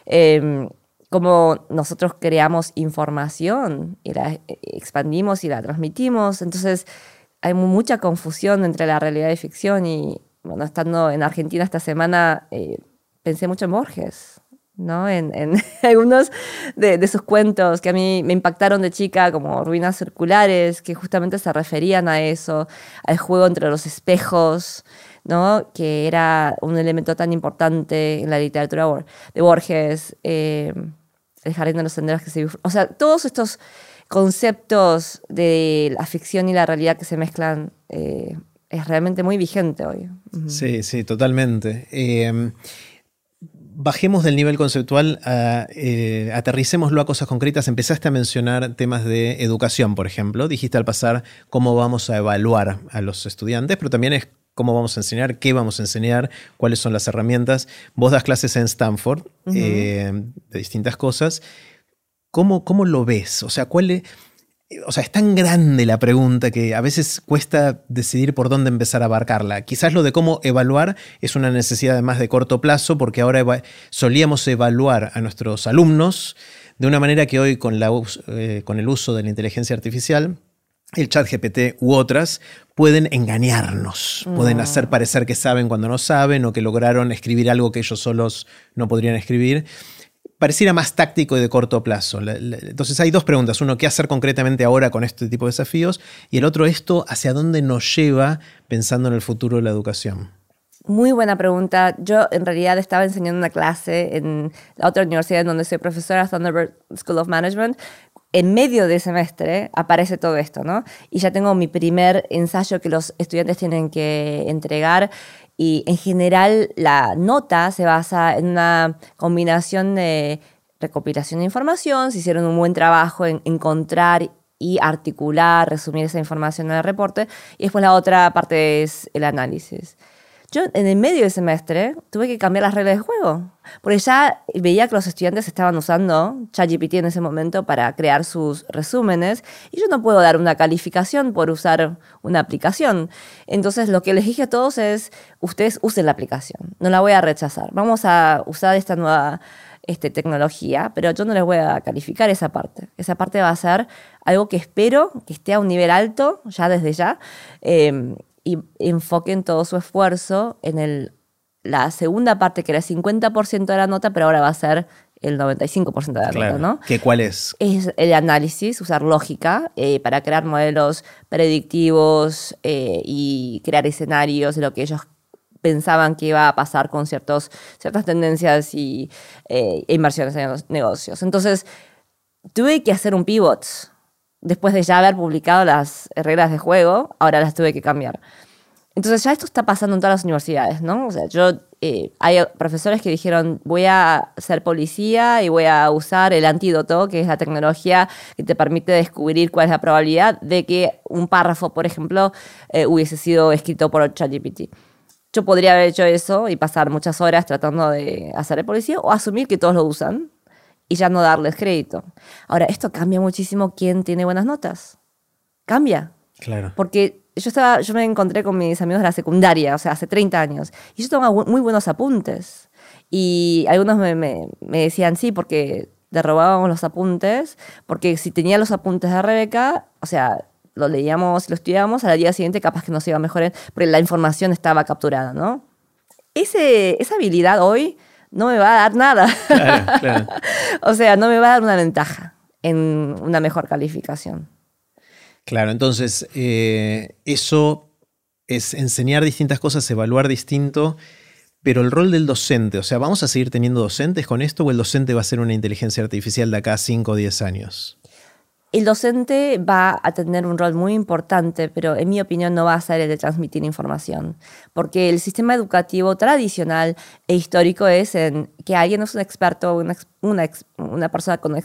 eh, cómo nosotros creamos información y la expandimos y la transmitimos. Entonces, hay mucha confusión entre la realidad y ficción y, bueno, estando en Argentina esta semana, eh, pensé mucho en Borges. ¿No? En, [laughs] algunos de, sus cuentos que a mí me impactaron de chica, como Ruinas Circulares, que justamente se referían a eso, al juego entre los espejos, ¿no? que era un elemento tan importante en la literatura de Borges, eh, El Jardín de los Senderos que se... O sea, todos estos conceptos de la ficción y la realidad que se mezclan eh, es realmente muy vigente hoy. Sí, sí, totalmente. Eh, bajemos del nivel conceptual, eh, aterricémoslo a cosas concretas. Empezaste a mencionar temas de educación, por ejemplo. Dijiste al pasar cómo vamos a evaluar a los estudiantes, pero también es cómo vamos a enseñar, qué vamos a enseñar, cuáles son las herramientas. Vos das clases en Stanford eh, de distintas cosas. ¿Cómo, ¿Cómo, lo ves? O sea, ¿cuál es, o sea, es tan grande la pregunta que a veces cuesta decidir por dónde empezar a abarcarla. Quizás lo de cómo evaluar es una necesidad de más de corto plazo, porque ahora solíamos evaluar a nuestros alumnos de una manera que hoy con, la, eh, con el uso de la inteligencia artificial, el chat GPT u otras pueden engañarnos, pueden hacer mm. parecer que saben cuando no saben o que lograron escribir algo que ellos solos no podrían escribir pareciera más táctico y de corto plazo. Entonces hay dos preguntas. Uno, ¿qué hacer concretamente ahora con este tipo de desafíos? Y el otro, esto, ¿hacia dónde nos lleva pensando en el futuro de la educación? Muy buena pregunta. Yo en realidad estaba enseñando una clase en la otra universidad en donde soy profesora, Thunderbird School of Management. En medio de semestre aparece todo esto, ¿no? Y ya tengo mi primer ensayo que los estudiantes tienen que entregar y en general la nota se basa en una combinación de recopilación de información, se hicieron un buen trabajo en encontrar y articular, resumir esa información en el reporte, y después la otra parte es el análisis. Yo en el medio del semestre tuve que cambiar las reglas de juego, porque ya veía que los estudiantes estaban usando ChatGPT en ese momento para crear sus resúmenes y yo no puedo dar una calificación por usar una aplicación. Entonces lo que les dije a todos es, ustedes usen la aplicación, no la voy a rechazar. Vamos a usar esta nueva este, tecnología, pero yo no les voy a calificar esa parte. Esa parte va a ser algo que espero que esté a un nivel alto, ya desde ya, eh, y enfoquen todo su esfuerzo en el, la segunda parte, que era el 50% de la nota, pero ahora va a ser el 95% de la nota, ¿no? ¿Qué cuál es? Es el análisis, usar lógica eh, para crear modelos predictivos eh, y crear escenarios de lo que ellos pensaban que iba a pasar con ciertos, ciertas tendencias y eh, inversiones en los negocios. Entonces, tuve que hacer un pivot después de ya haber publicado las reglas de juego, ahora las tuve que cambiar. Entonces ya esto está pasando en todas las universidades, ¿no? O sea, yo, eh, hay profesores que dijeron, voy a ser policía y voy a usar el antídoto, que es la tecnología que te permite descubrir cuál es la probabilidad de que un párrafo, por ejemplo, eh, hubiese sido escrito por ChatGPT. Yo podría haber hecho eso y pasar muchas horas tratando de hacer el policía o asumir que todos lo usan, y ya no darles crédito. Ahora, esto cambia muchísimo quién tiene buenas notas. Cambia. Claro. Porque yo, estaba, yo me encontré con mis amigos de la secundaria, o sea, hace 30 años, y yo tomaba muy buenos apuntes. Y algunos me, me, decían, sí, porque te robábamos los apuntes, porque si tenía los apuntes de Rebeca, o sea, lo leíamos, lo estudiábamos, al día siguiente capaz que nos iba mejor, porque la información estaba capturada, ¿no? Ese, esa habilidad hoy no me va a dar nada. [laughs] o sea, no me va a dar una ventaja en una mejor calificación. Claro, entonces eh, eso es enseñar distintas cosas, evaluar distinto, pero el rol del docente, o sea, ¿vamos a seguir teniendo docentes con esto o el docente va a ser una inteligencia artificial de acá a 5 o 10 años? El docente va a tener un rol muy importante, pero en mi opinión no va a ser el de transmitir información, porque el sistema educativo tradicional e histórico es en que alguien es un experto, una, persona con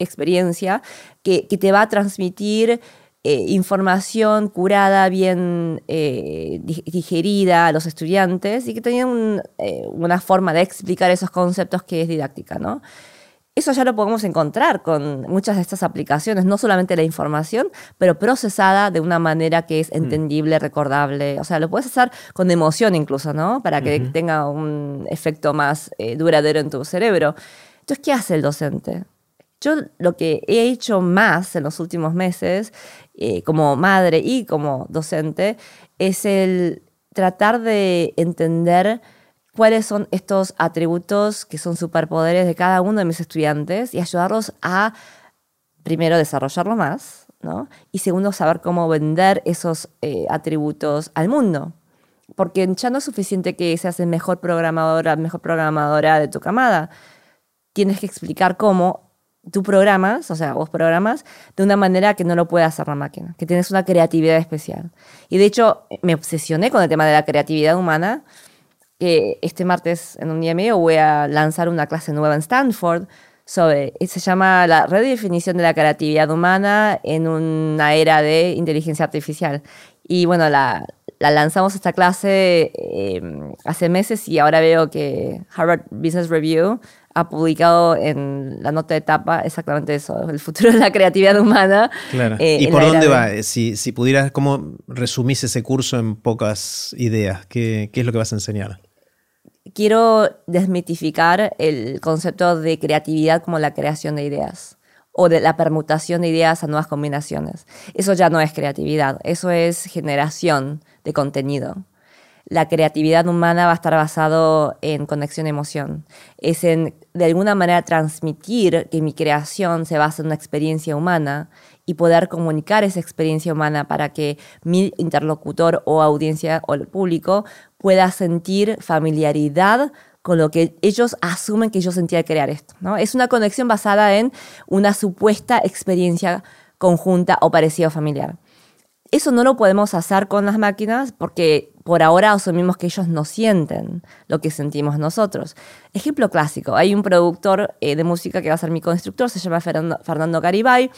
experiencia, que, te va a transmitir eh, información curada, bien eh, digerida a los estudiantes y que tenían eh, una forma de explicar esos conceptos que es didáctica, ¿no? Eso ya lo podemos encontrar con muchas de estas aplicaciones, no solamente la información, pero procesada de una manera que es mm. entendible, recordable. O sea, lo puedes hacer con emoción incluso, ¿no? Para que tenga un efecto más duradero en tu cerebro. Entonces, ¿qué hace el docente? Yo lo que he hecho más en los últimos meses, eh, como madre y como docente, es el tratar de entender cuáles son estos atributos que son superpoderes de cada uno de mis estudiantes y ayudarlos a, primero, desarrollarlo más, ¿no? Y segundo, saber cómo vender esos eh, atributos al mundo. Porque ya no es suficiente que seas el mejor programadora, mejor programadora de tu camada. Tienes que explicar cómo tú programas, o sea, vos programas de una manera que no lo puede hacer la máquina, que tienes una creatividad especial. Y de hecho, me obsesioné con el tema de la creatividad humana, que este martes en un día medio voy a lanzar una clase nueva en Stanford sobre, se llama la redefinición de la creatividad humana en una era de inteligencia artificial. Y bueno, la, lanzamos esta clase eh, hace meses y ahora veo que Harvard Business Review ha publicado en la nota de etapa exactamente eso, el futuro de la creatividad humana. Claro. Eh, ¿Y por dónde va? Si, si, pudieras, ¿cómo resumís ese curso en pocas ideas? ¿Qué, ¿Qué es lo que vas a enseñar? Quiero desmitificar el concepto de creatividad como la creación de ideas o de la permutación de ideas a nuevas combinaciones. Eso ya no es creatividad, eso es generación de contenido la creatividad humana va a estar basado en conexión-emoción. Es en, de alguna manera, transmitir que mi creación se basa en una experiencia humana y poder comunicar esa experiencia humana para que mi interlocutor o audiencia o el público pueda sentir familiaridad con lo que ellos asumen que yo sentía al crear esto. ¿no? Es una conexión basada en una supuesta experiencia conjunta o parecida o familiar. Eso no lo podemos hacer con las máquinas porque por ahora asumimos que ellos no sienten lo que sentimos nosotros. Ejemplo clásico, hay un productor eh, de música que va a ser mi constructor, se llama Fernando, Garibay,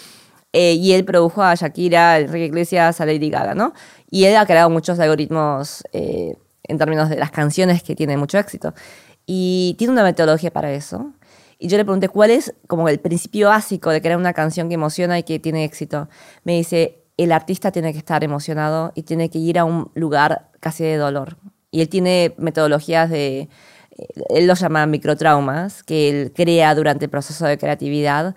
eh, y él produjo a Shakira, Enrique Iglesias, a Lady Gaga, ¿no? Y él ha creado muchos algoritmos eh, en términos de las canciones que tienen mucho éxito. Y tiene una metodología para eso. Y yo le pregunté cuál es como el principio básico de crear una canción que emociona y que tiene éxito. Me dice, el artista tiene que estar emocionado y tiene que ir a un lugar casi de dolor. Y él tiene metodologías de, él lo llama microtraumas, que él crea durante el proceso de creatividad,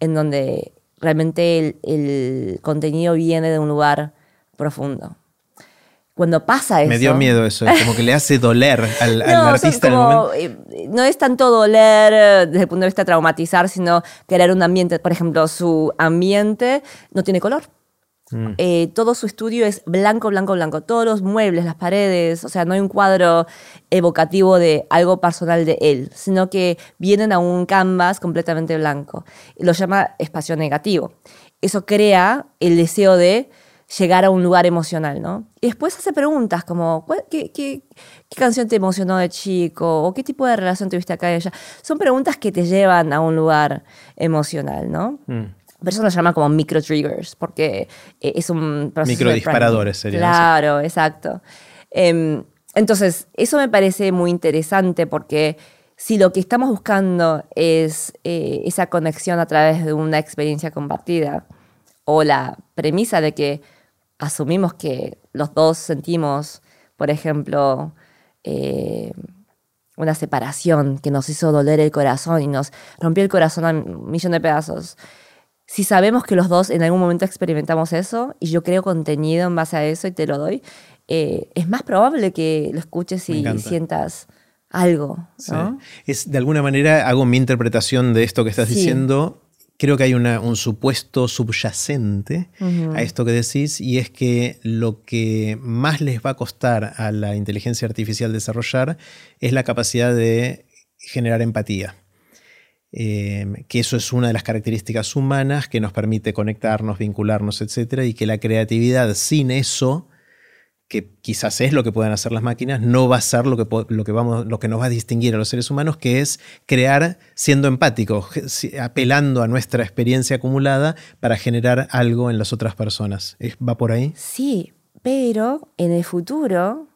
en donde realmente el, contenido viene de un lugar profundo. Cuando pasa eso... Me dio miedo eso, es como que le hace doler al, [laughs] artista. Eh, no es tanto doler eh, desde el punto de vista traumatizar, sino crear un ambiente, por ejemplo, su ambiente no tiene color Mm. Eh, todo su estudio es blanco, blanco, blanco. Todos los muebles, las paredes, o sea, no hay un cuadro evocativo de algo personal de él, sino que vienen a un canvas completamente blanco. Lo llama espacio negativo. Eso crea el deseo de llegar a un lugar emocional, ¿no? Y después hace preguntas como, ¿qué, qué, canción te emocionó de chico? ¿O qué tipo de relación tuviste acá y allá? Son preguntas que te llevan a un lugar emocional, ¿no? Mm. Pero eso lo llama como micro triggers, porque eh, es un proceso. Micro disparadores sería. Claro, exacto. Em, entonces, eso me parece muy interesante porque si lo que estamos buscando es eh, esa conexión a través de una experiencia compartida, o la premisa de que asumimos que los dos sentimos, por ejemplo, eh, una separación que nos hizo doler el corazón y nos rompió el corazón a un millón de pedazos si sabemos que los dos en algún momento experimentamos eso y yo creo contenido en base a eso y te lo doy, eh, es más probable que lo escuches y sientas algo. Es, de alguna manera hago mi interpretación de esto que estás diciendo. Creo que hay un supuesto subyacente a esto que decís y es que lo que más les va a costar a la inteligencia artificial desarrollar es la capacidad de generar empatía. Em, que eso es una de las características humanas que nos permite conectarnos, vincularnos, etc. Y que la creatividad sin eso que quizás es lo que pueden hacer las máquinas, no va a ser lo que, lo que, vamos, lo que nos va a distinguir a los seres humanos, que es crear siendo empáticos, apelando a nuestra experiencia acumulada para generar algo en las otras personas. ¿Va por ahí? Sí, pero en el futuro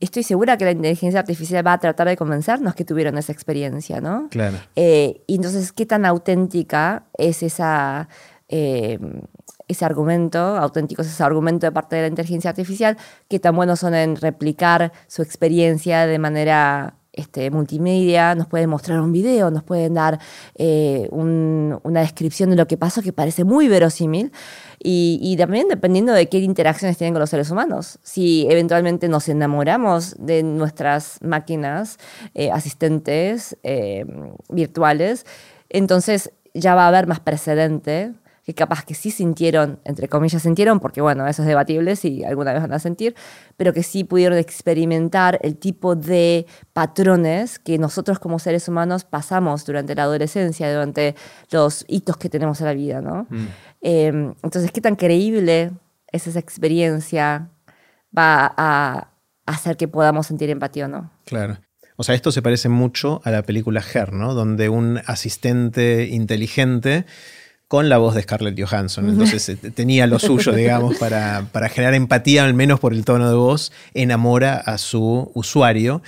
estoy segura que la inteligencia artificial va a tratar de convencernos que tuvieron esa experiencia, ¿no? Claro. Eh, y entonces, ¿qué tan auténtica es esa, eh, ese argumento, auténtico es ese argumento de parte de la inteligencia artificial, qué tan buenos son en replicar su experiencia de manera este, multimedia, nos pueden mostrar un video, nos pueden dar eh, una descripción de lo que pasó que parece muy verosímil. Y, también dependiendo de qué interacciones tienen con los seres humanos. Si eventualmente nos enamoramos de nuestras máquinas eh, asistentes eh, virtuales, entonces ya va a haber más precedente que capaz que sí sintieron, entre comillas sintieron, porque bueno, eso es debatible si alguna vez van a sentir, pero que sí pudieron experimentar el tipo de patrones que nosotros como seres humanos pasamos durante la adolescencia, durante los hitos que tenemos en la vida, ¿no? Mm. Em, entonces, ¿qué tan creíble es esa experiencia? Va a hacer que podamos sentir empatía o no. Claro. O sea, esto se parece mucho a la película Her, ¿no? Donde un asistente inteligente con la voz de Scarlett Johansson. Entonces eh, tenía lo suyo, [laughs] digamos, para, generar empatía, al menos por el tono de voz, enamora a su usuario.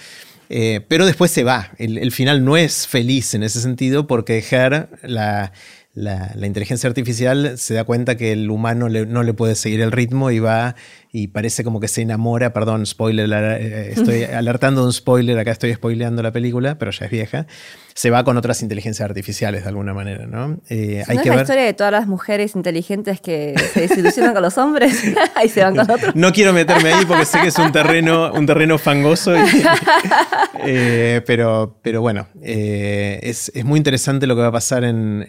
Eh, pero después se va. El, final no es feliz en ese sentido porque Her, la, la, inteligencia artificial se da cuenta que el humano no le puede seguir el ritmo y va y parece como que se enamora, perdón, spoiler, eh, estoy [laughs] alertando de un spoiler, acá estoy spoileando la película, pero ya es vieja, se va con otras inteligencias artificiales de alguna manera, ¿no? Eh, hay que la historia de todas las mujeres inteligentes que se desilusionan con los hombres [laughs] y se van con otros. No quiero meterme ahí porque sé que es un terreno, un terreno fangoso, [laughs] eh, pero, pero bueno, es, es muy interesante lo que va a pasar en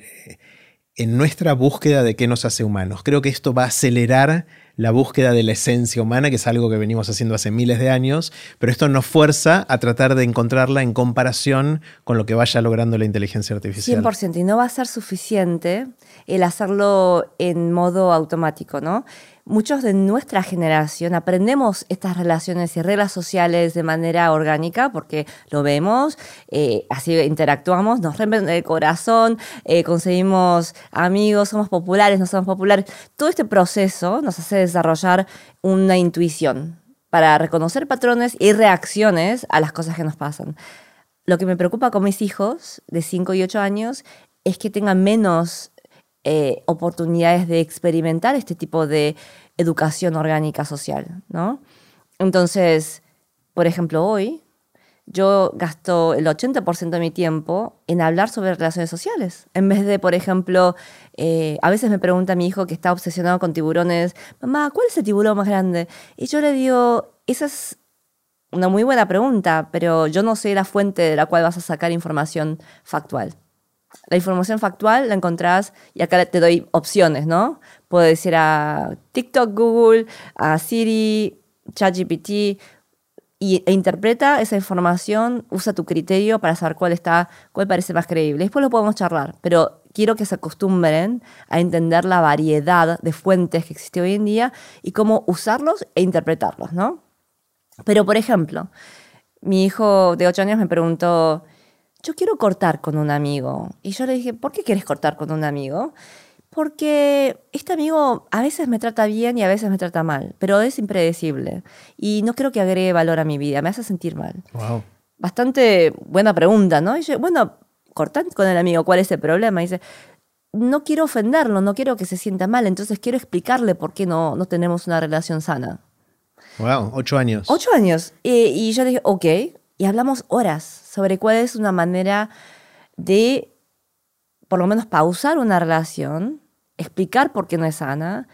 en nuestra búsqueda de qué nos hace humanos. Creo que esto va a acelerar la búsqueda de la esencia humana, que es algo que venimos haciendo hace miles de años, pero esto nos fuerza a tratar de encontrarla en comparación con lo que vaya logrando la inteligencia artificial. 100%, y no va a ser suficiente el hacerlo en modo automático, ¿no? Muchos de nuestra generación aprendemos estas relaciones y reglas sociales de manera orgánica porque lo vemos, eh, así interactuamos, nos rompen el corazón, eh, conseguimos amigos, somos populares, no somos populares. Todo este proceso nos hace desarrollar una intuición para reconocer patrones y reacciones a las cosas que nos pasan. Lo que me preocupa con mis hijos de 5 y 8 años es que tengan menos eh, oportunidades de experimentar este tipo de educación orgánica social, ¿no? Entonces, por ejemplo, hoy yo gasto el 80% de mi tiempo en hablar sobre relaciones sociales. En vez de, por ejemplo, eh, a veces me pregunta mi hijo que está obsesionado con tiburones, mamá, ¿cuál es el tiburón más grande? Y yo le digo, esa es una muy buena pregunta, pero yo no sé la fuente de la cual vas a sacar información factual. La información factual la encontrás, y acá te doy opciones, ¿no? Puedo decir a TikTok, Google, a Siri, ChatGPT, y, e interpreta esa información, usa tu criterio para saber cuál está, cuál parece más creíble. Después lo podemos charlar, pero quiero que se acostumbren a entender la variedad de fuentes que existe hoy en día y cómo usarlos e interpretarlos, ¿no? Pero, por ejemplo, mi hijo de 8 años me preguntó, yo quiero cortar con un amigo. Y yo le dije, ¿por qué quieres cortar con un amigo? Porque este amigo a veces me trata bien y a veces me trata mal, pero es impredecible. Y no creo que agregue valor a mi vida, me hace sentir mal. Wow. Bastante buena pregunta, ¿no? Y yo, bueno, cortar con el amigo, ¿cuál es el problema? Y dice, no quiero ofenderlo, no quiero que se sienta mal, entonces quiero explicarle por qué no, no tenemos una relación sana. Wow, ocho años. Ocho años. Y, y yo dije, ok, y hablamos horas sobre cuál es una manera de, por lo menos, pausar una relación, explicar por qué no es sana,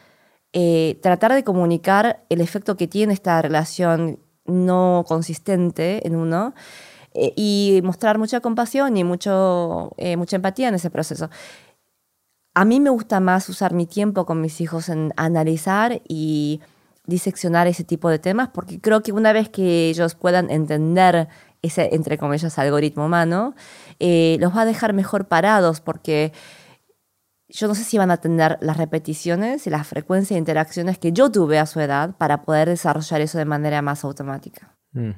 eh, tratar de comunicar el efecto que tiene esta relación no consistente en uno eh, y mostrar mucha compasión y mucho, eh, mucha empatía en ese proceso. A mí me gusta más usar mi tiempo con mis hijos en analizar y diseccionar ese tipo de temas, porque creo que una vez que ellos puedan entender ese, entre comillas, algoritmo humano, eh, los va a dejar mejor parados, porque yo no sé si van a tener las repeticiones y la frecuencia de interacciones que yo tuve a su edad para poder desarrollar eso de manera más automática. Mm.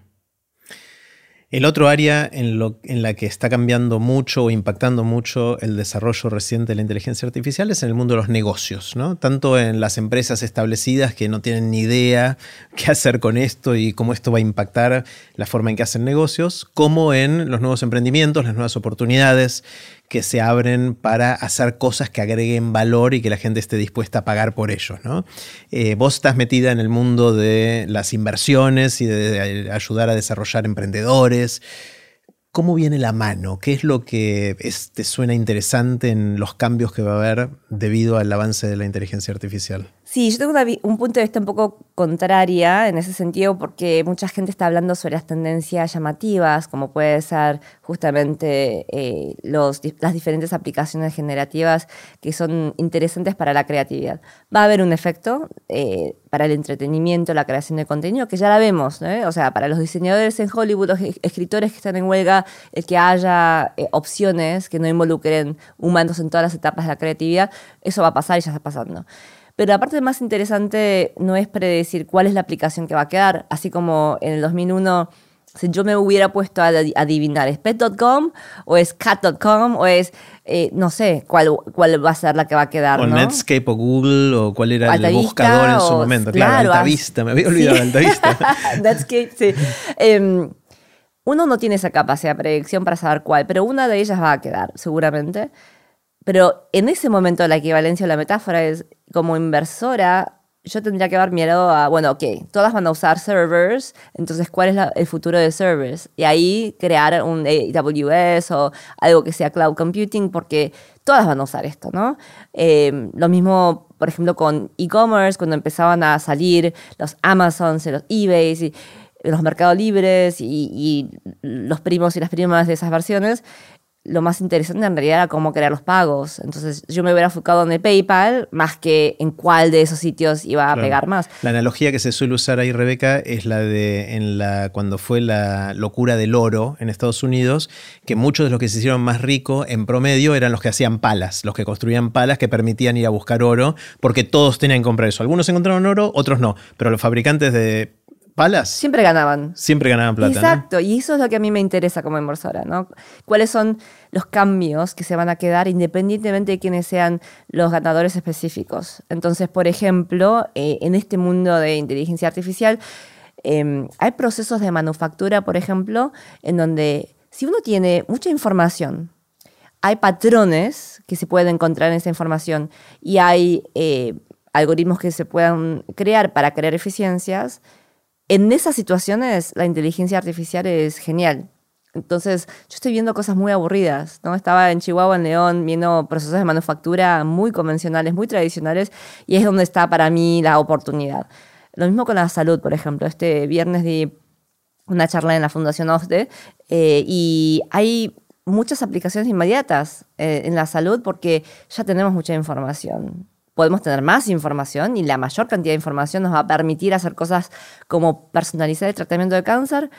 El otro área en, la que está cambiando mucho o impactando mucho el desarrollo reciente de la inteligencia artificial es en el mundo de los negocios, ¿no? Tanto en las empresas establecidas que no tienen ni idea qué hacer con esto y cómo esto va a impactar la forma en que hacen negocios, como en los nuevos emprendimientos, las nuevas oportunidades que se abren para hacer cosas que agreguen valor y que la gente esté dispuesta a pagar por ellos. ¿no? Eh, vos estás metida en el mundo de las inversiones y de ayudar a desarrollar emprendedores. ¿Cómo viene la mano? ¿Qué es lo que te suena interesante en los cambios que va a haber debido al avance de la inteligencia artificial? Sí, yo tengo un punto de vista un poco contraria en ese sentido porque mucha gente está hablando sobre las tendencias llamativas, como puede ser justamente eh, los, las diferentes aplicaciones generativas que son interesantes para la creatividad. Va a haber un efecto eh, para el entretenimiento, la creación de contenido, que ya la vemos, o sea, para los diseñadores en Hollywood, los escritores que están en huelga, el que haya eh, opciones que no involucren humanos en todas las etapas de la creatividad, eso va a pasar y ya está pasando. Pero la parte más interesante no es predecir cuál es la aplicación que va a quedar, así como en el 2001 si yo me hubiera puesto a adivinar, ¿es pet.com o es cat.com o es, eh, no sé, cuál, cuál va a ser la que va a quedar? O Netscape o Google o cuál era el buscador en su momento. Claro, Altavista, me había olvidado de [laughs] Altavista. Netscape, sí. Em, uno no tiene esa capacidad de predicción para saber cuál, pero una de ellas va a quedar, seguramente. Pero en ese momento la equivalencia o la metáfora es, como inversora, yo tendría que haber mirado a, bueno, ok, todas van a usar servers, entonces, ¿cuál es el futuro de servers? Y ahí crear un AWS o algo que sea cloud computing, porque todas van a usar esto, ¿no? Em, lo mismo, por ejemplo, con e-commerce, cuando empezaban a salir los Amazons, los eBays, y los mercados libres y, y los primos y las primas de esas versiones, lo más interesante en realidad era cómo crear los pagos. Entonces yo me hubiera enfocado en el PayPal más que en cuál de esos sitios iba a pegar más. La analogía que se suele usar ahí, Rebeca, es la de en la, cuando fue la locura del oro en Estados Unidos, que muchos de los que se hicieron más ricos en promedio eran los que hacían palas, los que construían palas que permitían ir a buscar oro, porque todos tenían que comprar eso. Algunos encontraron oro, otros no, pero los fabricantes de palas. Siempre ganaban. Siempre ganaban plata. Exacto, y eso es lo que a mí me interesa como inversora, ¿no? ¿Cuáles son los cambios que se van a quedar independientemente de quiénes sean los ganadores específicos? Entonces, por ejemplo, eh, en este mundo de inteligencia artificial, em, hay procesos de manufactura, por ejemplo, en donde si uno tiene mucha información, hay patrones que se pueden encontrar en esa información y hay eh, algoritmos que se puedan crear para crear eficiencias, en esas situaciones la inteligencia artificial es genial. Entonces, yo estoy viendo cosas muy aburridas, ¿no? Estaba en Chihuahua, en León, viendo procesos de manufactura muy convencionales, muy tradicionales, y es donde está para mí la oportunidad. Lo mismo con la salud, por ejemplo. Este viernes di una charla en la Fundación OSDE eh, y hay muchas aplicaciones inmediatas eh, en la salud porque ya tenemos mucha información podemos tener más información y la mayor cantidad de información nos va a permitir hacer cosas como personalizar el tratamiento de cáncer,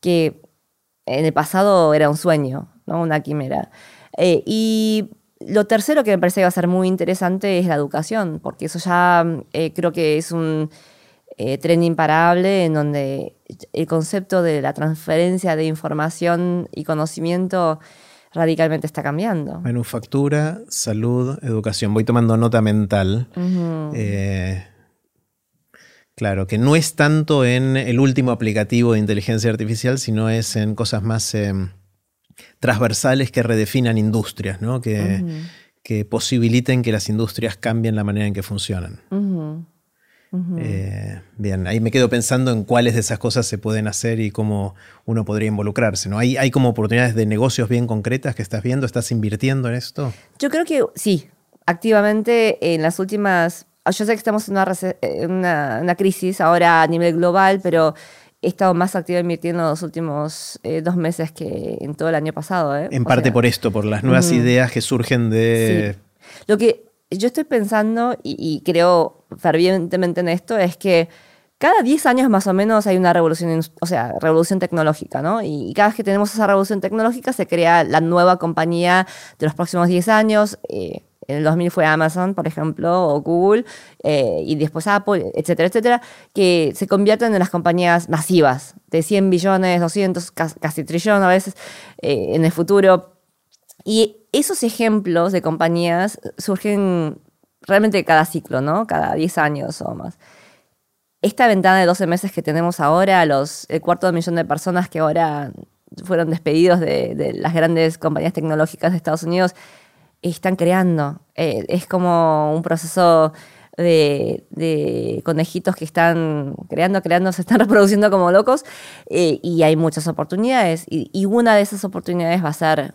que en el pasado era un sueño, ¿no? una quimera. Eh, y lo tercero que me parece que va a ser muy interesante es la educación, porque eso ya eh, creo que es un eh, tren imparable en donde el concepto de la transferencia de información y conocimiento radicalmente está cambiando. Manufactura, salud, educación. Voy tomando nota mental. Eh, claro, que no es tanto en el último aplicativo de inteligencia artificial, sino es en cosas más eh, transversales que redefinan industrias, ¿no? que, que, posibiliten que las industrias cambien la manera en que funcionan. Eh, bien, ahí me quedo pensando en cuáles de esas cosas se pueden hacer y cómo uno podría involucrarse. ¿no? ¿Hay, ¿Hay como oportunidades de negocios bien concretas que estás viendo? ¿Estás invirtiendo en esto? Yo creo que sí, activamente en las últimas... Yo sé que estamos en una, una, crisis ahora a nivel global, pero he estado más activa invirtiendo en los últimos eh, dos meses que en todo el año pasado. ¿eh? En parte por esto, por las nuevas ideas que surgen de... Lo que yo estoy pensando, y, creo fervientemente en esto, es que cada 10 años más o menos hay una revolución, o sea, revolución tecnológica, ¿no? Y cada vez que tenemos esa revolución tecnológica se crea la nueva compañía de los próximos 10 años. Eh, en el 2000 fue Amazon, por ejemplo, o Google, eh, y después Apple, etcétera, etcétera, que se convierten en las compañías masivas, de 100 billones, 200, casi trillón a veces, eh, en el futuro. Y esos ejemplos de compañías surgen realmente cada ciclo, ¿no? Cada 10 años o más. Esta ventana de 12 meses que tenemos ahora, los, el cuarto de millón de personas que ahora fueron despedidos de, las grandes compañías tecnológicas de Estados Unidos, están creando. Eh, es como un proceso de, conejitos que están creando, creando, [laughs] se están reproduciendo como locos eh, y hay muchas oportunidades y, y, una de esas oportunidades va a ser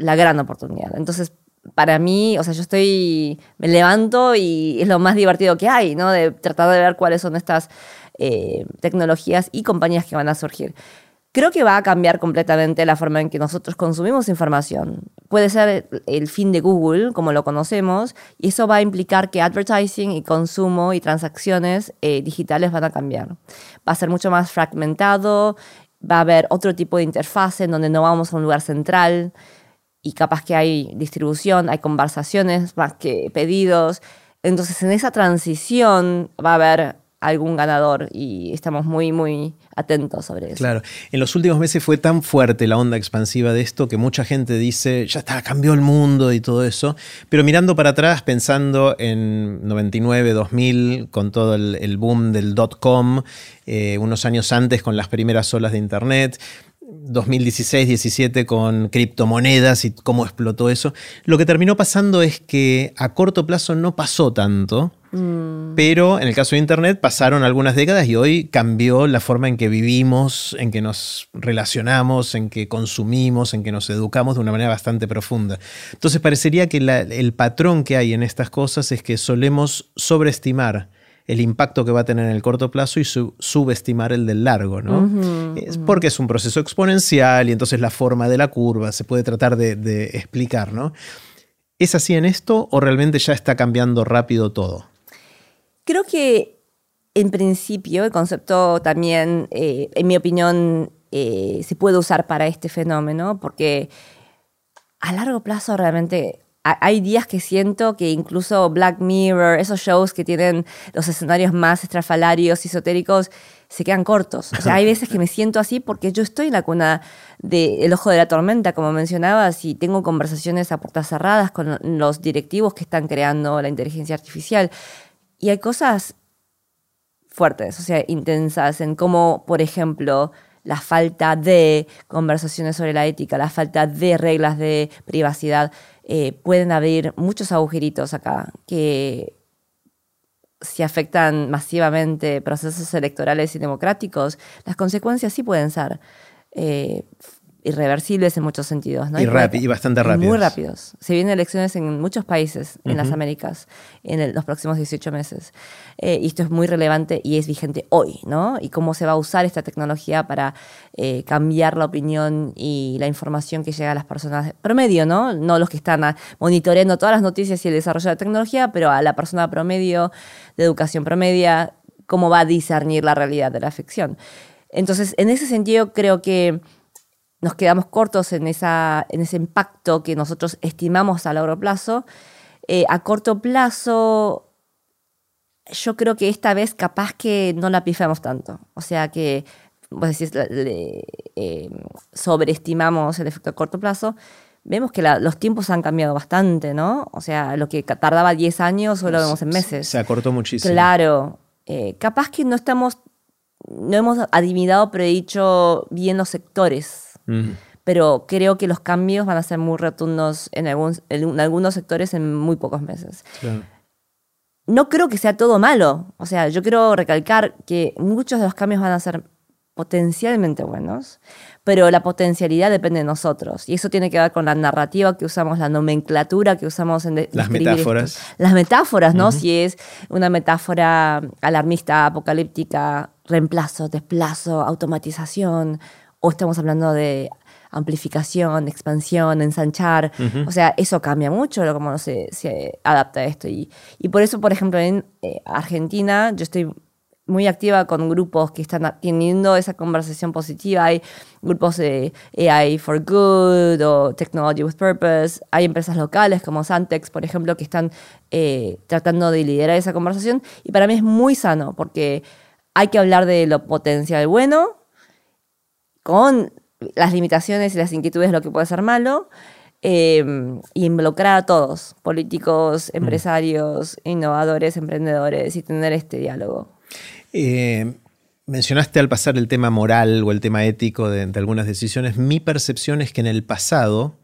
la gran oportunidad. Entonces, para mí, o sea, yo estoy, me levanto y es lo más divertido que hay, ¿no? De tratar de ver cuáles son estas eh, tecnologías y compañías que van a surgir. Creo que va a cambiar completamente la forma en que nosotros consumimos información. Puede ser el fin de Google, como lo conocemos, y eso va a implicar que advertising y consumo y transacciones eh, digitales van a cambiar. Va a ser mucho más fragmentado, va a haber otro tipo de interfase en donde no vamos a un lugar central y capaz que hay distribución, hay conversaciones más que pedidos. Entonces en esa transición va a haber algún ganador y estamos muy, muy atentos sobre eso. Claro, en los últimos meses fue tan fuerte la onda expansiva de esto que mucha gente dice, ya está, cambió el mundo y todo eso, pero mirando para atrás, pensando en 99, 2000, con todo el, boom del dot-com, eh, unos años antes con las primeras olas de Internet, 2016-17 con criptomonedas y cómo explotó eso. Lo que terminó pasando es que a corto plazo no pasó tanto, mm. pero en el caso de Internet pasaron algunas décadas y hoy cambió la forma en que vivimos, en que nos relacionamos, en que consumimos, en que nos educamos de una manera bastante profunda. Entonces parecería que el patrón que hay en estas cosas es que solemos sobreestimar el impacto que va a tener en el corto plazo y subestimar el del largo, ¿no? es porque es un proceso exponencial y entonces la forma de la curva se puede tratar de, explicar, ¿no? ¿Es así en esto o realmente ya está cambiando rápido todo? Creo que en principio el concepto también, eh, en mi opinión, eh, se puede usar para este fenómeno porque a largo plazo realmente hay días que siento que incluso Black Mirror, esos shows que tienen los escenarios más estrafalarios, esotéricos, se quedan cortos. O sea, hay veces que me siento así porque yo estoy en la cuna del ojo de la tormenta, como mencionabas, y tengo conversaciones a puertas cerradas con los directivos que están creando la inteligencia artificial. Y hay cosas fuertes, o sea, intensas, en cómo, por ejemplo, la falta de conversaciones sobre la ética, la falta de reglas de privacidad eh, pueden haber muchos agujeritos acá que si afectan masivamente procesos electorales y democráticos, las consecuencias sí pueden ser eh, irreversibles en muchos sentidos. ¿no? Y, y, bastante rápidos. Muy rápidos. Se vienen elecciones en muchos países en las Américas en los próximos 18 meses. Eh, y esto es muy relevante y es vigente hoy, ¿no? Y cómo se va a usar esta tecnología para eh, cambiar la opinión y la información que llega a las personas promedio, ¿no? No los que están monitoreando todas las noticias y el desarrollo de la tecnología, pero a la persona promedio, de educación promedia, cómo va a discernir la realidad de la ficción. Entonces, en ese sentido, creo que nos quedamos cortos en, esa, en ese impacto que nosotros estimamos a largo plazo. Eh, a corto plazo, yo creo que esta vez capaz que no la pifamos tanto. O sea que, vos decís, eh, sobreestimamos el efecto a corto plazo. Vemos que los tiempos han cambiado bastante, ¿no? O sea, lo que tardaba 10 años hoy lo vemos en meses. Se acortó muchísimo. Claro. Eh, capaz que no estamos, no hemos adivinado, predicho bien los sectores pero creo que los cambios van a ser muy rotundos en, en algunos sectores en muy pocos meses. No creo que sea todo malo. O sea, yo quiero recalcar que muchos de los cambios van a ser potencialmente buenos, pero la potencialidad depende de nosotros. Y eso tiene que ver con la narrativa que usamos, la nomenclatura que usamos en las metáforas. Las metáforas, ¿no? Si es una metáfora alarmista, apocalíptica, reemplazo, desplazo, automatización, o estamos hablando de amplificación, expansión, ensanchar. O sea, eso cambia mucho lo cómo se, se adapta a esto. Y, y, por eso, por ejemplo, en eh, Argentina yo estoy muy activa con grupos que están teniendo esa conversación positiva. Hay grupos de AI for Good o Technology with Purpose. Hay empresas locales como Santex, por ejemplo, que están eh, tratando de liderar esa conversación. Y para mí es muy sano porque hay que hablar de lo potencial bueno con las limitaciones y las inquietudes de lo que puede ser malo. Eh, y involucrar a todos, políticos, empresarios, innovadores, emprendedores, y tener este diálogo. Eh, mencionaste al pasar el tema moral o el tema ético de, algunas decisiones. Mi percepción es que en el pasado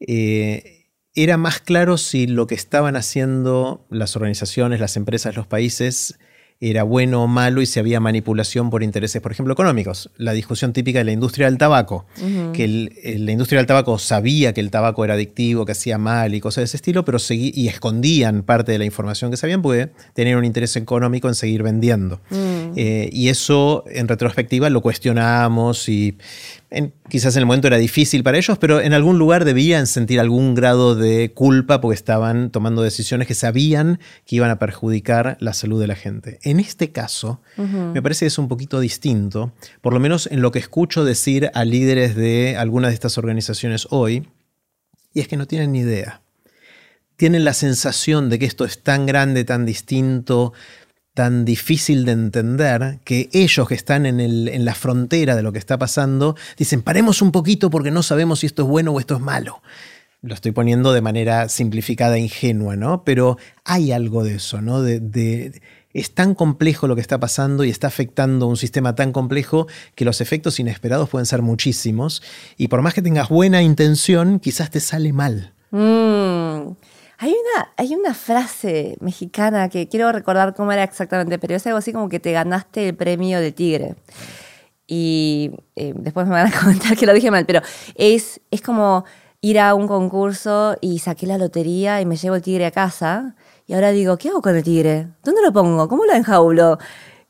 eh, era más claro si lo que estaban haciendo las organizaciones, las empresas, los países era bueno o malo y si había manipulación por intereses, por ejemplo, económicos. La discusión típica de la industria del tabaco, que la industria del tabaco sabía que el tabaco era adictivo, que hacía mal y cosas de ese estilo, pero y escondían parte de la información que sabían porque tenían un interés económico en seguir vendiendo. Mm. Eh, y eso, en retrospectiva, lo cuestionamos y quizás en el momento era difícil para ellos, pero en algún lugar debían sentir algún grado de culpa porque estaban tomando decisiones que sabían que iban a perjudicar la salud de la gente. En este caso, me parece que es un poquito distinto, por lo menos en lo que escucho decir a líderes de algunas de estas organizaciones hoy, y es que no tienen ni idea. Tienen la sensación de que esto es tan grande, tan distinto, tan difícil de entender que ellos que están en, el, en, la frontera de lo que está pasando dicen, paremos un poquito porque no sabemos si esto es bueno o esto es malo. Lo estoy poniendo de manera simplificada e ingenua, ¿no? Pero hay algo de eso, ¿no? De, es tan complejo lo que está pasando y está afectando un sistema tan complejo que los efectos inesperados pueden ser muchísimos y por más que tengas buena intención, quizás te sale mal. Mm. Hay una, hay una frase mexicana que quiero recordar cómo era exactamente, pero es algo así como que te ganaste el premio de tigre. Y eh, después me van a [laughs] comentar que lo dije mal, pero es, es como ir a un concurso y saqué la lotería y me llevo el tigre a casa. Y ahora digo, ¿qué hago con el tigre? ¿Dónde lo pongo? ¿Cómo lo enjaulo?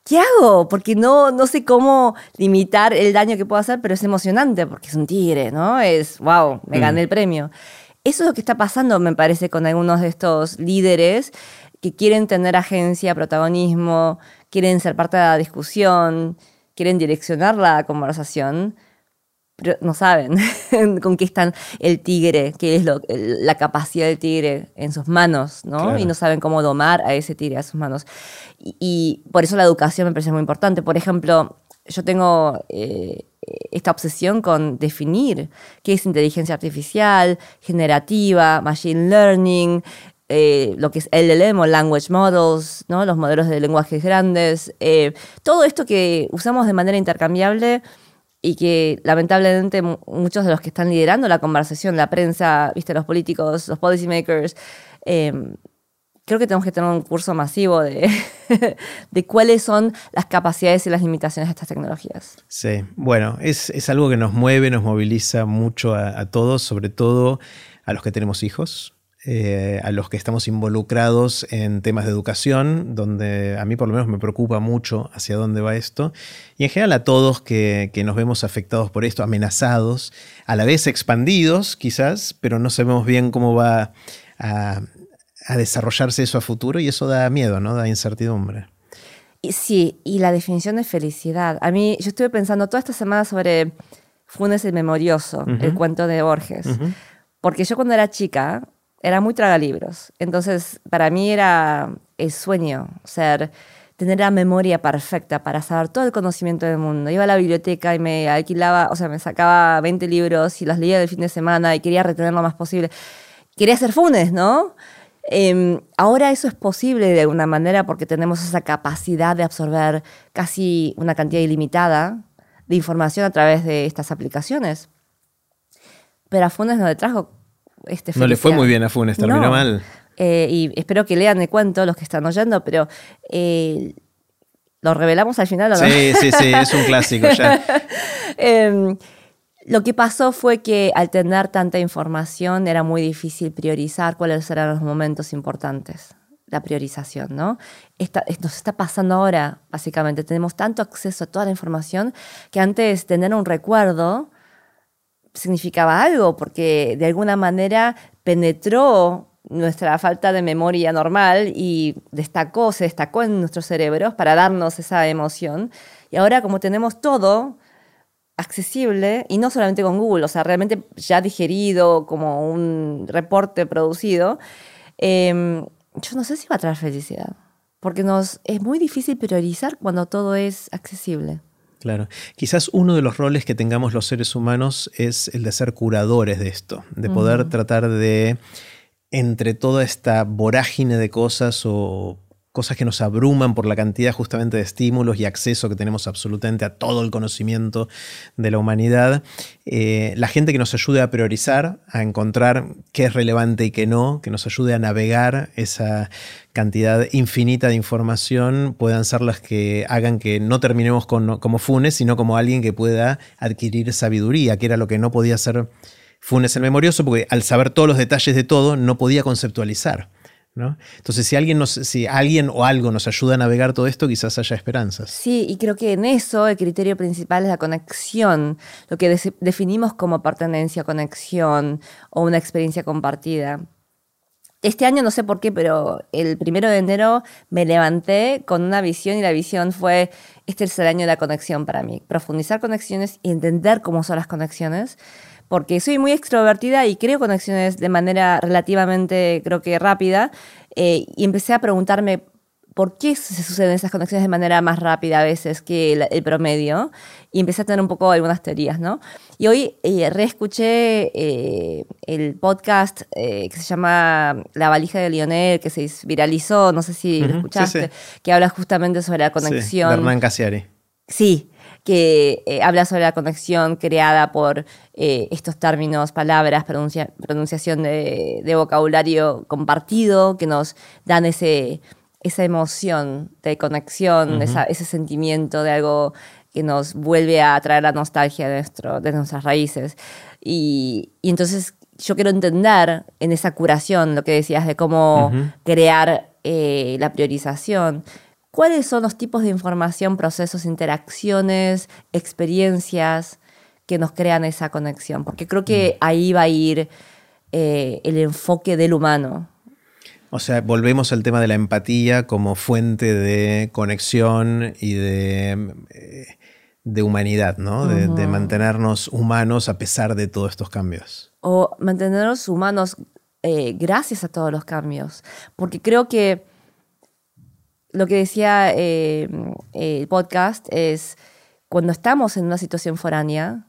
¿Qué hago? Porque no, no sé cómo limitar el daño que puedo hacer, pero es emocionante porque es un tigre, ¿no? Es, wow, me gané mm. el premio. Eso es lo que está pasando, me parece, con algunos de estos líderes que quieren tener agencia, protagonismo, quieren ser parte de la discusión, quieren direccionar la conversación, pero no saben [laughs] con qué están el tigre, qué es lo, la capacidad del tigre en sus manos, ¿no? Y no saben cómo domar a ese tigre a sus manos. Y, por eso la educación me parece muy importante. Por ejemplo, yo tengo eh, esta obsesión con definir qué es inteligencia artificial, generativa, machine learning, eh, lo que es LLM o language models, ¿no? los modelos de lenguajes grandes, eh, todo esto que usamos de manera intercambiable y que lamentablemente muchos de los que están liderando la conversación, la prensa, viste, los políticos, los policymakers, creo que tenemos que tener un curso masivo [laughs] de, cuáles son las capacidades y las limitaciones de estas tecnologías. Sí, bueno, es, algo que nos mueve, nos moviliza mucho a, todos, sobre todo a los que tenemos hijos. Eh, a los que estamos involucrados en temas de educación, donde a mí por lo menos me preocupa mucho hacia dónde va esto, y en general a todos que, que nos vemos afectados por esto, amenazados, a la vez expandidos quizás, pero no sabemos bien cómo va a, a desarrollarse eso a futuro y eso da miedo, ¿no? Da incertidumbre. Sí, y la definición de felicidad. A mí, yo estuve pensando toda esta semana sobre Funes el Memorioso, el cuento de Borges. Porque yo cuando era chica era muy tragalibros. Entonces, para mí era el sueño ser, tener la memoria perfecta para saber todo el conocimiento del mundo. Iba a la biblioteca y me alquilaba, o sea, me sacaba 20 libros y los leía del fin de semana y quería retener lo más posible. Quería ser Funes, ¿no? Em, ahora eso es posible de alguna manera porque tenemos esa capacidad de absorber casi una cantidad ilimitada de información a través de estas aplicaciones. Pero a Funes no le trajo este No le fue muy bien a Funes, terminó mal. Eh, y espero que lean el cuento los que están oyendo, pero eh, ¿lo revelamos al final o no? Sí, sí, sí, es un clásico ya. [laughs] Lo que pasó fue que al tener tanta información era muy difícil priorizar cuáles eran los momentos importantes. La priorización, ¿no? Esta, nos está pasando ahora, básicamente. Tenemos tanto acceso a toda la información que antes tener un recuerdo significaba algo, porque de alguna manera penetró nuestra falta de memoria normal y destacó, se destacó en nuestros cerebros para darnos esa emoción. Y ahora como tenemos todo accesible, y no solamente con Google, o sea, realmente ya digerido como un reporte producido, em, yo no sé si va a traer felicidad, porque nos, es muy difícil priorizar cuando todo es accesible. Claro. Quizás uno de los roles que tengamos los seres humanos es el de ser curadores de esto, de poder tratar de, entre toda esta vorágine de cosas o cosas que nos abruman por la cantidad justamente de estímulos y acceso que tenemos absolutamente a todo el conocimiento de la humanidad, eh, la gente que nos ayude a priorizar, a encontrar qué es relevante y qué no, que nos ayude a navegar esa cantidad infinita de información, puedan ser las que hagan que no terminemos como Funes, sino como alguien que pueda adquirir sabiduría, que era lo que no podía hacer Funes el memorioso, porque al saber todos los detalles de todo, no podía conceptualizar. Entonces, si alguien, si alguien o algo nos ayuda a navegar todo esto, quizás haya esperanzas. Sí, y creo que en eso el criterio principal es la conexión, lo que definimos como pertenencia, conexión o una experiencia compartida. Este año no sé por qué, pero el primero de enero me levanté con una visión y la visión fue, este es el año de la conexión para mí, profundizar conexiones y entender cómo son las conexiones porque soy muy extrovertida y creo conexiones de manera relativamente, creo que rápida, eh, y empecé a preguntarme por qué se suceden esas conexiones de manera más rápida a veces que el, promedio, y empecé a tener un poco algunas teorías, ¿no? Y hoy eh, reescuché eh, el podcast que se llama La valija de Lionel, que se viralizó, no sé si lo escuchaste, que habla justamente sobre la conexión. de Hernán Casiari. Sí, que eh, habla sobre la conexión creada por eh, estos términos, palabras, pronunciación de, vocabulario compartido, que nos dan ese, esa emoción de conexión, ese sentimiento de algo que nos vuelve a traer la nostalgia de, nuestro, de nuestras raíces. Y, entonces yo quiero entender en esa curación lo que decías de cómo crear eh, la priorización ¿Cuáles son los tipos de información, procesos, interacciones, experiencias que nos crean esa conexión? Porque creo que mm. ahí va a ir eh, el enfoque del humano. O sea, volvemos al tema de la empatía como fuente de conexión y de, eh, humanidad, ¿no? de, mantenernos humanos a pesar de todos estos cambios. O mantenernos humanos eh, gracias a todos los cambios. Porque creo que lo que decía eh, el podcast es, cuando estamos en una situación foránea,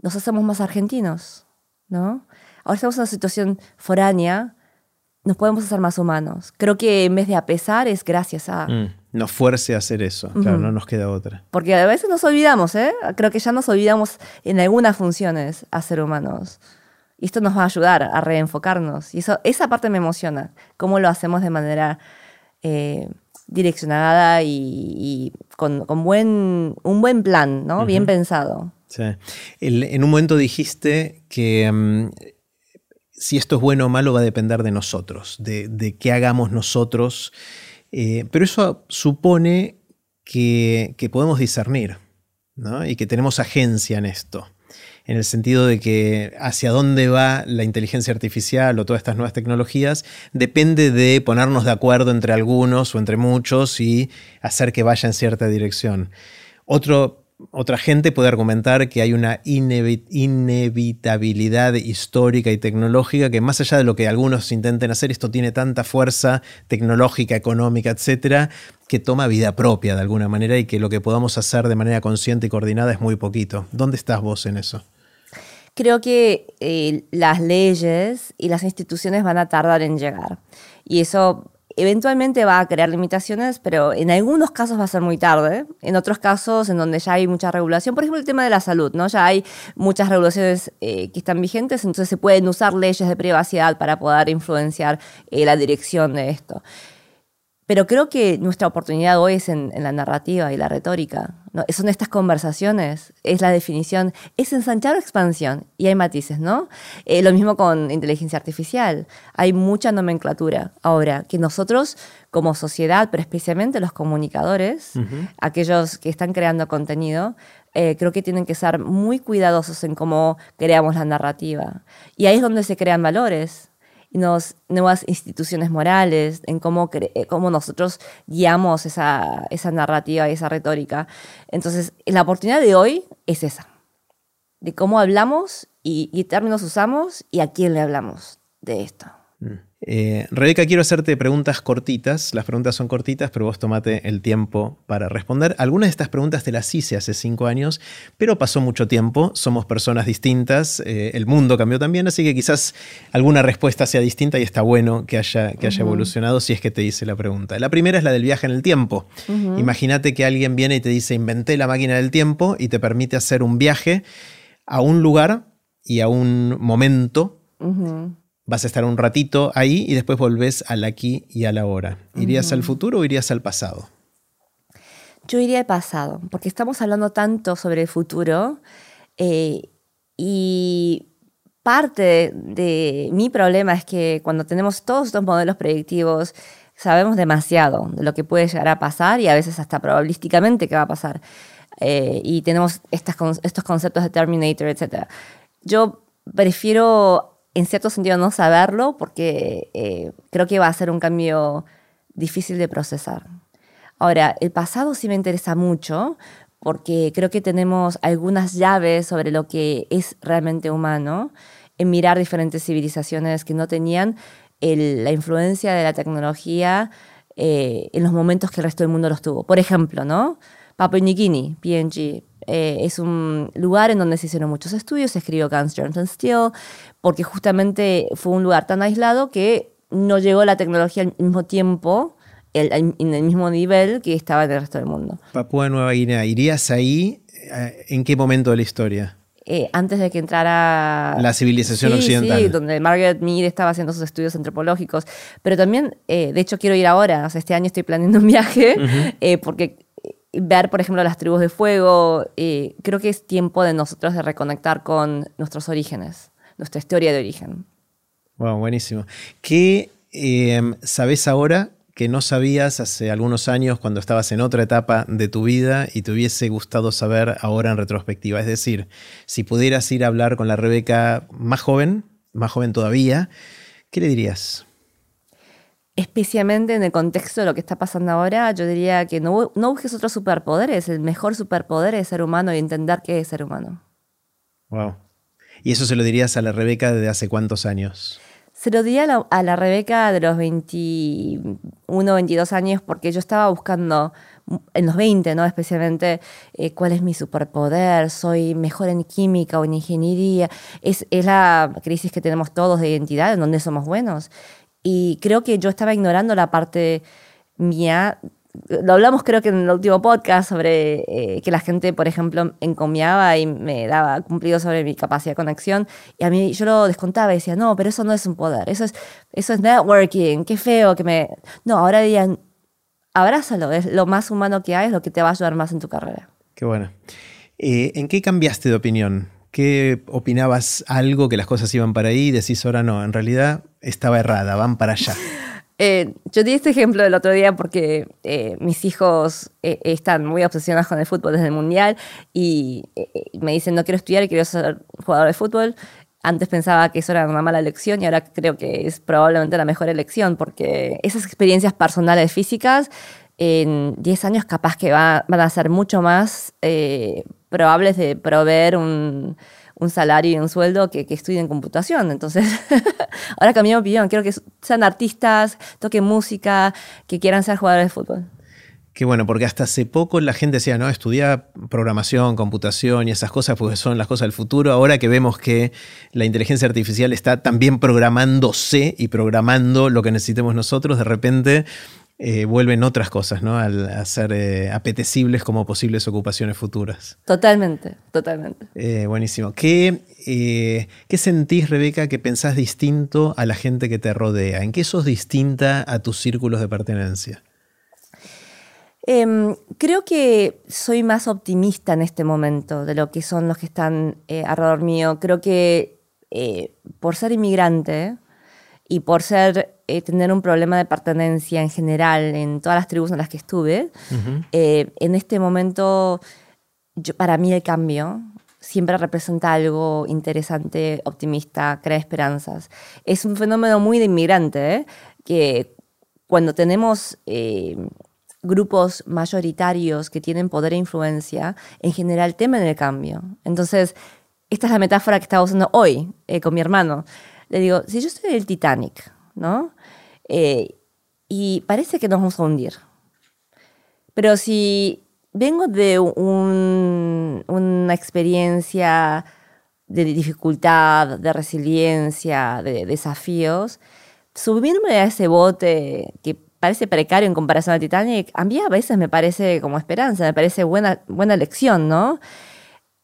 nos hacemos más argentinos, ¿no? Ahora estamos en una situación foránea, nos podemos hacer más humanos. Creo que en vez de a pesar es gracias a... Mm, nos fuerce a hacer eso, claro, no nos queda otra. Porque a veces nos olvidamos, ¿eh? Creo que ya nos olvidamos en algunas funciones a ser humanos. Y esto nos va a ayudar a reenfocarnos. Y eso, esa parte me emociona, cómo lo hacemos de manera... Eh, direccionada y, con, buen, un buen plan, ¿no? Bien pensado. Sí. en un momento dijiste que mm, si esto es bueno o malo va a depender de nosotros, de, qué hagamos nosotros, eh, pero eso supone que, que podemos discernir ¿no? y que tenemos agencia en esto en el sentido de que hacia dónde va la inteligencia artificial o todas estas nuevas tecnologías depende de ponernos de acuerdo entre algunos o entre muchos y hacer que vaya en cierta dirección. Otro otra gente puede argumentar que hay una inevitabilidad histórica y tecnológica que más allá de lo que algunos intenten hacer, esto tiene tanta fuerza tecnológica, económica, etcétera, que toma vida propia de alguna manera y que lo que podamos hacer de manera consciente y coordinada es muy poquito. ¿Dónde estás vos en eso? Creo que eh, las leyes y las instituciones van a tardar en llegar. Y eso eventualmente va a crear limitaciones, pero en algunos casos va a ser muy tarde. En otros casos, en donde ya hay mucha regulación, por ejemplo, el tema de la salud, ¿no? Ya hay muchas regulaciones eh, que están vigentes, entonces se pueden usar leyes de privacidad para poder influenciar eh, la dirección de esto. Pero creo que nuestra oportunidad hoy es en, la narrativa y la retórica. ¿no? Son estas conversaciones, es la definición, es ensanchar o expansión. Y hay matices, ¿no? Eh, lo mismo con inteligencia artificial. Hay mucha nomenclatura ahora que nosotros como sociedad, pero especialmente los comunicadores, aquellos que están creando contenido, eh, creo que tienen que ser muy cuidadosos en cómo creamos la narrativa. Y ahí es donde se crean valores nuevas instituciones morales, en cómo, eh, cómo nosotros guiamos esa, esa narrativa y esa retórica. Entonces, la oportunidad de hoy es esa, de cómo hablamos y qué términos usamos y a quién le hablamos de esto. Mm. Eh, Rebeca, quiero hacerte preguntas cortitas. Las preguntas son cortitas, pero vos tomate el tiempo para responder. Algunas de estas preguntas te las hice hace cinco años, pero pasó mucho tiempo. Somos personas distintas. Eh, el mundo cambió también, así que quizás alguna respuesta sea distinta y está bueno que haya, que haya evolucionado si es que te hice la pregunta. La primera es la del viaje en el tiempo. Imagínate que alguien viene y te dice, inventé la máquina del tiempo y te permite hacer un viaje a un lugar y a un momento vas a estar un ratito ahí y después volvés al aquí y a la hora. ¿Irías al futuro o irías al pasado? Yo iría al pasado, porque estamos hablando tanto sobre el futuro eh, y parte de mi problema es que cuando tenemos todos estos modelos predictivos, sabemos demasiado de lo que puede llegar a pasar y a veces hasta probabilísticamente qué va a pasar. Eh, y tenemos estas, estos conceptos de Terminator, etc. Yo prefiero en cierto sentido no saberlo porque eh, creo que va a ser un cambio difícil de procesar. Ahora, el pasado sí me interesa mucho porque creo que tenemos algunas llaves sobre lo que es realmente humano en mirar diferentes civilizaciones que no tenían la influencia de la tecnología eh, en los momentos que el resto del mundo los tuvo. Por ejemplo, ¿no? Papua New Guinea, PNG, eh, es un lugar en donde se hicieron muchos estudios, se escribió Guns, Germs and Steel, porque justamente fue un lugar tan aislado que no llegó la tecnología al mismo tiempo, en el mismo nivel que estaba en el resto del mundo. Papúa Nueva Guinea, ¿irías ahí eh, en qué momento de la historia? Eh, antes de que entrara... La civilización occidental. Sí, donde Margaret Mead estaba haciendo sus estudios antropológicos. Pero también, de hecho, quiero ir ahora. O sea, este año estoy planeando un viaje porque ver, por ejemplo, las tribus de fuego, eh, creo que es tiempo de nosotros de reconectar con nuestros orígenes, nuestra historia de origen. Wow, buenísimo. ¿Qué em, sabes ahora que no sabías hace algunos años cuando estabas en otra etapa de tu vida y te hubiese gustado saber ahora en retrospectiva? Es decir, si pudieras ir a hablar con la Rebeca más joven, más joven todavía, ¿qué le dirías? Especialmente en el contexto de lo que está pasando ahora, yo diría que no, no busques otros superpoderes. El mejor superpoder es ser humano y entender qué es ser humano. Wow. ¿Y eso se lo dirías a la Rebeca desde hace cuántos años? Se lo diría a la, Rebeca de los 21, 22 años porque yo estaba buscando en los 20, ¿no? Especialmente eh, cuál es mi superpoder, soy mejor en química o en ingeniería. Es, es la crisis que tenemos todos de identidad, en donde somos buenos. Y creo que yo estaba ignorando la parte mía. Lo hablamos creo que en el último podcast sobre eh, que la gente, por ejemplo, encomiaba y me daba cumplido sobre mi capacidad de conexión. Y a mí yo lo descontaba y decía, no, pero eso no es un poder, eso es, eso es networking, qué feo que me... No, ahora dirían, abrázalo, es lo más humano que hay, es lo que te va a ayudar más en tu carrera. Qué bueno. Eh, ¿En qué cambiaste de opinión? ¿Qué opinabas algo que las cosas iban para ahí y decís ahora no? En realidad estaba errada, van para allá. [laughs] Eh, yo di este ejemplo el otro día porque eh, mis hijos eh, están muy obsesionados con el fútbol desde el mundial y me dicen no quiero estudiar y quiero ser jugador de fútbol. Antes pensaba que eso era una mala elección y ahora creo que es probablemente la mejor elección porque esas experiencias personales físicas en 10 años capaz que van a ser mucho más probables de proveer un, un salario y un sueldo que, que estudien computación. Entonces, [laughs] ahora cambié mi opinión. Quiero que sean artistas, toquen música, que quieran ser jugadores de fútbol. Qué bueno, porque hasta hace poco la gente decía, no, estudia programación, computación y esas cosas, porque son las cosas del futuro. Ahora que vemos que la inteligencia artificial está también programándose y programando lo que necesitemos nosotros, de repente eh, vuelven otras cosas, ¿no? Al, a ser eh, apetecibles como posibles ocupaciones futuras. Totalmente, totalmente. Eh, buenísimo. ¿Qué, ¿Qué sentís, Rebeca, que pensás distinto a la gente que te rodea? ¿En qué sos distinta a tus círculos de pertenencia? Em, creo que soy más optimista en este momento de lo que son los que están alrededor mío. Creo que por ser inmigrante, y por ser, eh, tener un problema de pertenencia en general en todas las tribus en las que estuve, eh, en este momento, yo, para mí el cambio siempre representa algo interesante, optimista, crea esperanzas. Es un fenómeno muy de inmigrante, ¿eh? que cuando tenemos eh, grupos mayoritarios que tienen poder e influencia, en general temen el cambio. Entonces, esta es la metáfora que estaba usando hoy eh, con mi hermano. Le digo, si yo estoy en el Titanic, ¿no? y parece que nos vamos a hundir. Pero si vengo de una experiencia de dificultad, de resiliencia, de desafíos, subirme a ese bote que parece precario en comparación al Titanic, a mí a veces me parece como esperanza, me parece buena, buena lección, ¿no?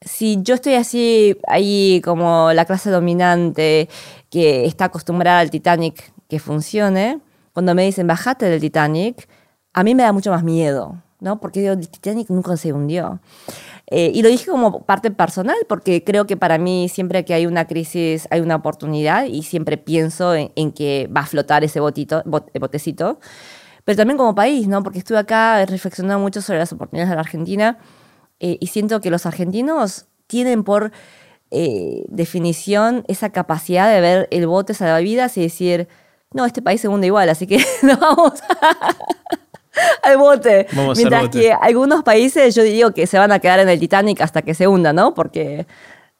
Si yo estoy así, ahí como la clase dominante que está acostumbrada al Titanic que funcione, cuando me dicen bajate del Titanic, a mí me da mucho más miedo, ¿no? Porque el Titanic nunca se hundió. Eh, y lo dije como parte personal, porque creo que para mí siempre que hay una crisis hay una oportunidad y siempre pienso en, que va a flotar ese botito, botecito. Pero también como país, ¿no? Porque estuve acá reflexionando mucho sobre las oportunidades de la Argentina eh, y siento que los argentinos tienen por eh, definición esa capacidad de ver el bote salvavidas y decir, no, este país se hunde igual, así que [laughs] no [laughs] vamos al bote. Mientras que algunos países yo digo que se van a quedar en el Titanic hasta que se hunda, ¿no? Porque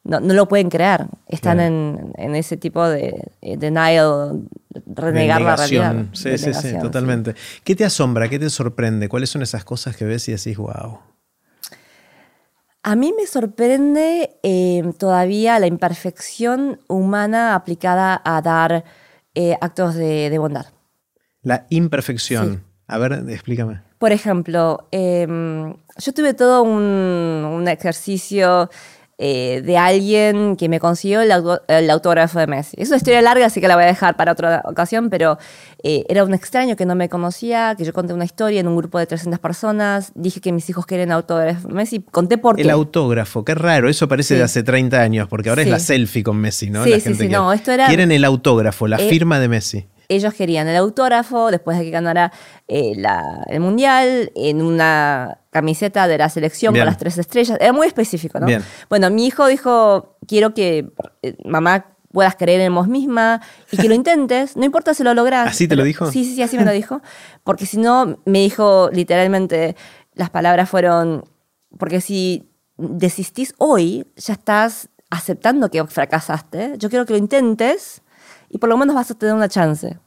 no, lo pueden crear. Están en, ese tipo de, denial, renegar la realidad. Sí, sí, sí, totalmente. ¿Qué te asombra? ¿Qué te sorprende? ¿Cuáles son esas cosas que ves y decís, wow? A mí me sorprende eh, todavía la imperfección humana aplicada a dar eh, actos de, bondad. La imperfección. A ver, explícame. Por ejemplo, em, yo tuve todo un, ejercicio eh, de alguien que me consiguió el, autógrafo de Messi. Es una historia larga, así que la voy a dejar para otra ocasión, pero eh, era un extraño que no me conocía, que yo conté una historia en un grupo de 300 personas, dije que mis hijos quieren autógrafo de Messi, conté por qué. El autógrafo, qué raro, eso parece de hace 30 años, porque ahora es la selfie con Messi, ¿no? Sí, sí, sí, no, esto era... Quieren el autógrafo, la eh, firma de Messi ellos querían el autógrafo después de que ganara eh, el mundial en una camiseta de la selección con las tres estrellas. Era muy específico, ¿no? Bueno, mi hijo dijo, quiero que eh, mamá puedas creer en vos misma y que lo intentes, no importa si lo logras. ¿Así te lo dijo? Sí, sí, sí, así me lo dijo. Porque si no, me dijo literalmente, las palabras fueron, porque si desistís hoy, ya estás aceptando que fracasaste. Yo quiero que lo intentes y por lo menos vas a tener una chance.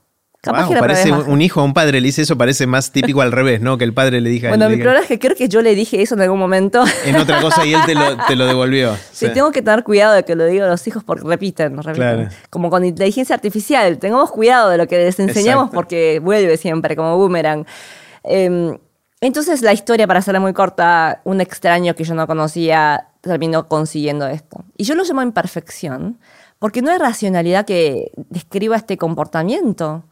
Capaz que parece un hijo a un padre le dice eso, parece más típico al revés, ¿no? Que el padre le diga. Bueno, mi problema es que creo que yo le dije eso en algún momento. En otra cosa y él te lo, te lo devolvió. [laughs] Sí, tengo que tener cuidado de que lo diga a los hijos porque repiten, repiten. Como con inteligencia artificial, tengamos cuidado de lo que les enseñamos porque vuelve siempre como boomerang. Em, entonces la historia, para hacerla muy corta, un extraño que yo no conocía terminó consiguiendo esto. Y yo lo llamo imperfección porque no hay racionalidad que describa este comportamiento.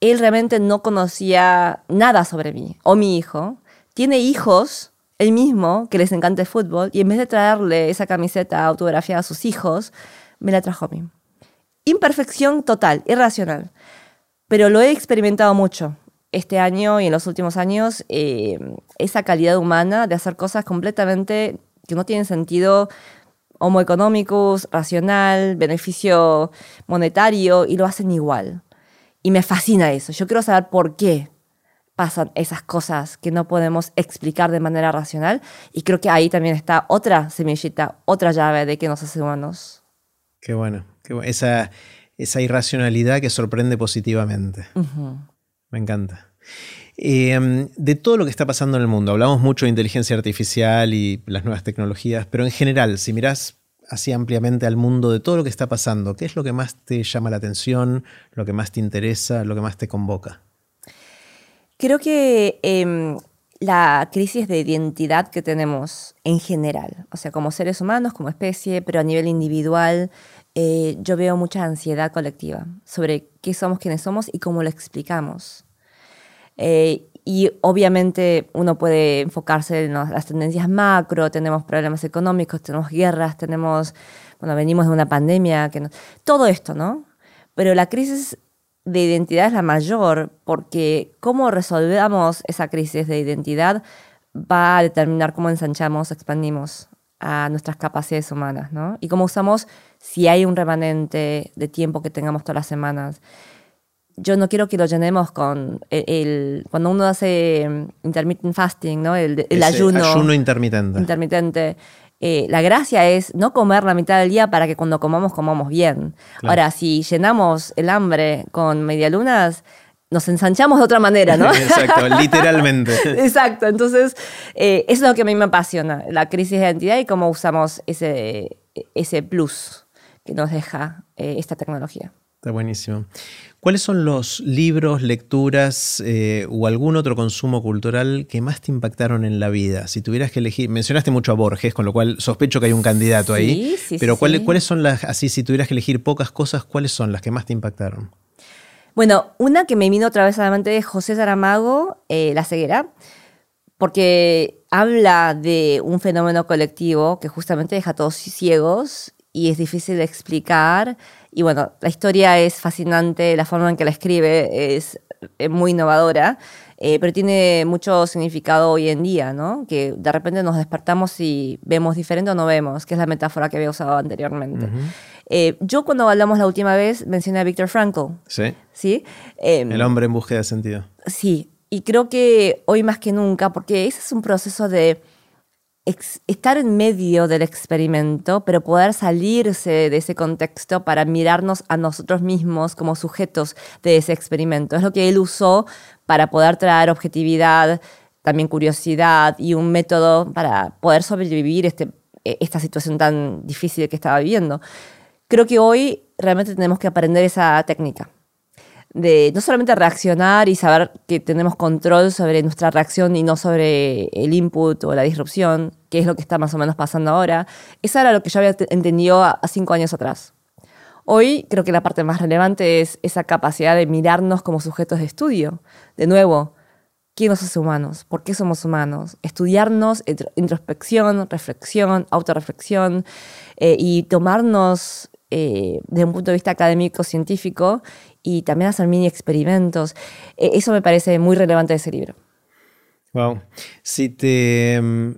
Él realmente no conocía nada sobre mí o mi hijo. Tiene hijos, él mismo, que les encanta el fútbol, y en vez de traerle esa camiseta autografiada a sus hijos, me la trajo a mí. Imperfección total, irracional. Pero lo he experimentado mucho este año y en los últimos años, eh, esa calidad humana de hacer cosas completamente que no tienen sentido homo economicus, racional, beneficio monetario, y lo hacen igual. Y me fascina eso. Yo quiero saber por qué pasan esas cosas que no podemos explicar de manera racional. Y creo que ahí también está otra semillita, otra llave de que nos hace humanos. Qué bueno. Esa, esa irracionalidad que sorprende positivamente. Me encanta. Em, de todo lo que está pasando en el mundo, hablamos mucho de inteligencia artificial y las nuevas tecnologías, pero en general, si mirás así ampliamente al mundo de todo lo que está pasando, ¿qué es lo que más te llama la atención, lo que más te interesa, lo que más te convoca? Creo que em, la crisis de identidad que tenemos en general, o sea, como seres humanos, como especie, pero a nivel individual, eh, yo veo mucha ansiedad colectiva sobre qué somos, quiénes somos y cómo lo explicamos. Eh, y obviamente uno puede enfocarse en las tendencias macro, tenemos problemas económicos, tenemos guerras, tenemos, bueno, venimos de una pandemia, que todo esto, ¿no? Pero la crisis de identidad es la mayor porque cómo resolvamos esa crisis de identidad va a determinar cómo ensanchamos, expandimos a nuestras capacidades humanas, ¿no? Y cómo usamos, si hay un remanente de tiempo que tengamos todas las semanas, yo no quiero que lo llenemos con el, cuando uno hace mm, intermittent fasting, ¿no? El, ayuno. Ayuno intermitente. Intermitente. Eh, la gracia es no comer la mitad del día para que cuando comamos comamos bien. Ahora, si llenamos el hambre con medialunas, nos ensanchamos de otra manera, ¿no? [laughs] Exacto, literalmente. [laughs] Exacto, entonces eh, eso es lo que a mí me apasiona, la crisis de identidad y cómo usamos ese, ese plus que nos deja eh, esta tecnología. Está buenísimo. ¿Cuáles son los libros, lecturas eh, o algún otro consumo cultural que más te impactaron en la vida? Si tuvieras que elegir, mencionaste mucho a Borges, con lo cual sospecho que hay un candidato ahí. Sí, pero ¿cuáles, ¿cuáles son las, así, si tuvieras que elegir pocas cosas, cuáles son las que más te impactaron? Bueno, una que me vino otra vez a la mente es José Saramago, eh, La ceguera, porque habla de un fenómeno colectivo que justamente deja a todos ciegos y es difícil de explicar y bueno, la historia es fascinante, la forma en que la escribe es, muy innovadora, eh, pero tiene mucho significado hoy en día, ¿no? Que de repente nos despertamos y vemos diferente o no vemos, que es la metáfora que había usado anteriormente. Eh, yo cuando hablamos la última vez mencioné a Viktor Frankl. Sí. ¿Sí? Em, El hombre en búsqueda de sentido. Sí, y creo que hoy más que nunca, porque ese es un proceso de estar en medio del experimento, pero poder salirse de ese contexto para mirarnos a nosotros mismos como sujetos de ese experimento. Es lo que él usó para poder traer objetividad, también curiosidad y un método para poder sobrevivir este, e, esta situación tan difícil que estaba viviendo. Creo que hoy realmente tenemos que aprender esa técnica de no solamente reaccionar y saber que tenemos control sobre nuestra reacción y no sobre el input o la disrupción, que es lo que está más o menos pasando ahora, esa era lo que yo había entendido a, cinco años atrás. Hoy creo que la parte más relevante es esa capacidad de mirarnos como sujetos de estudio. De nuevo, ¿quién nos hace humanos? ¿Por qué somos humanos? Estudiarnos, introspección, reflexión, autorreflexión eh, y tomarnos eh, desde un punto de vista académico, científico y también hacer mini experimentos. E, eso me parece muy relevante de ese libro. Wow. Si te mm,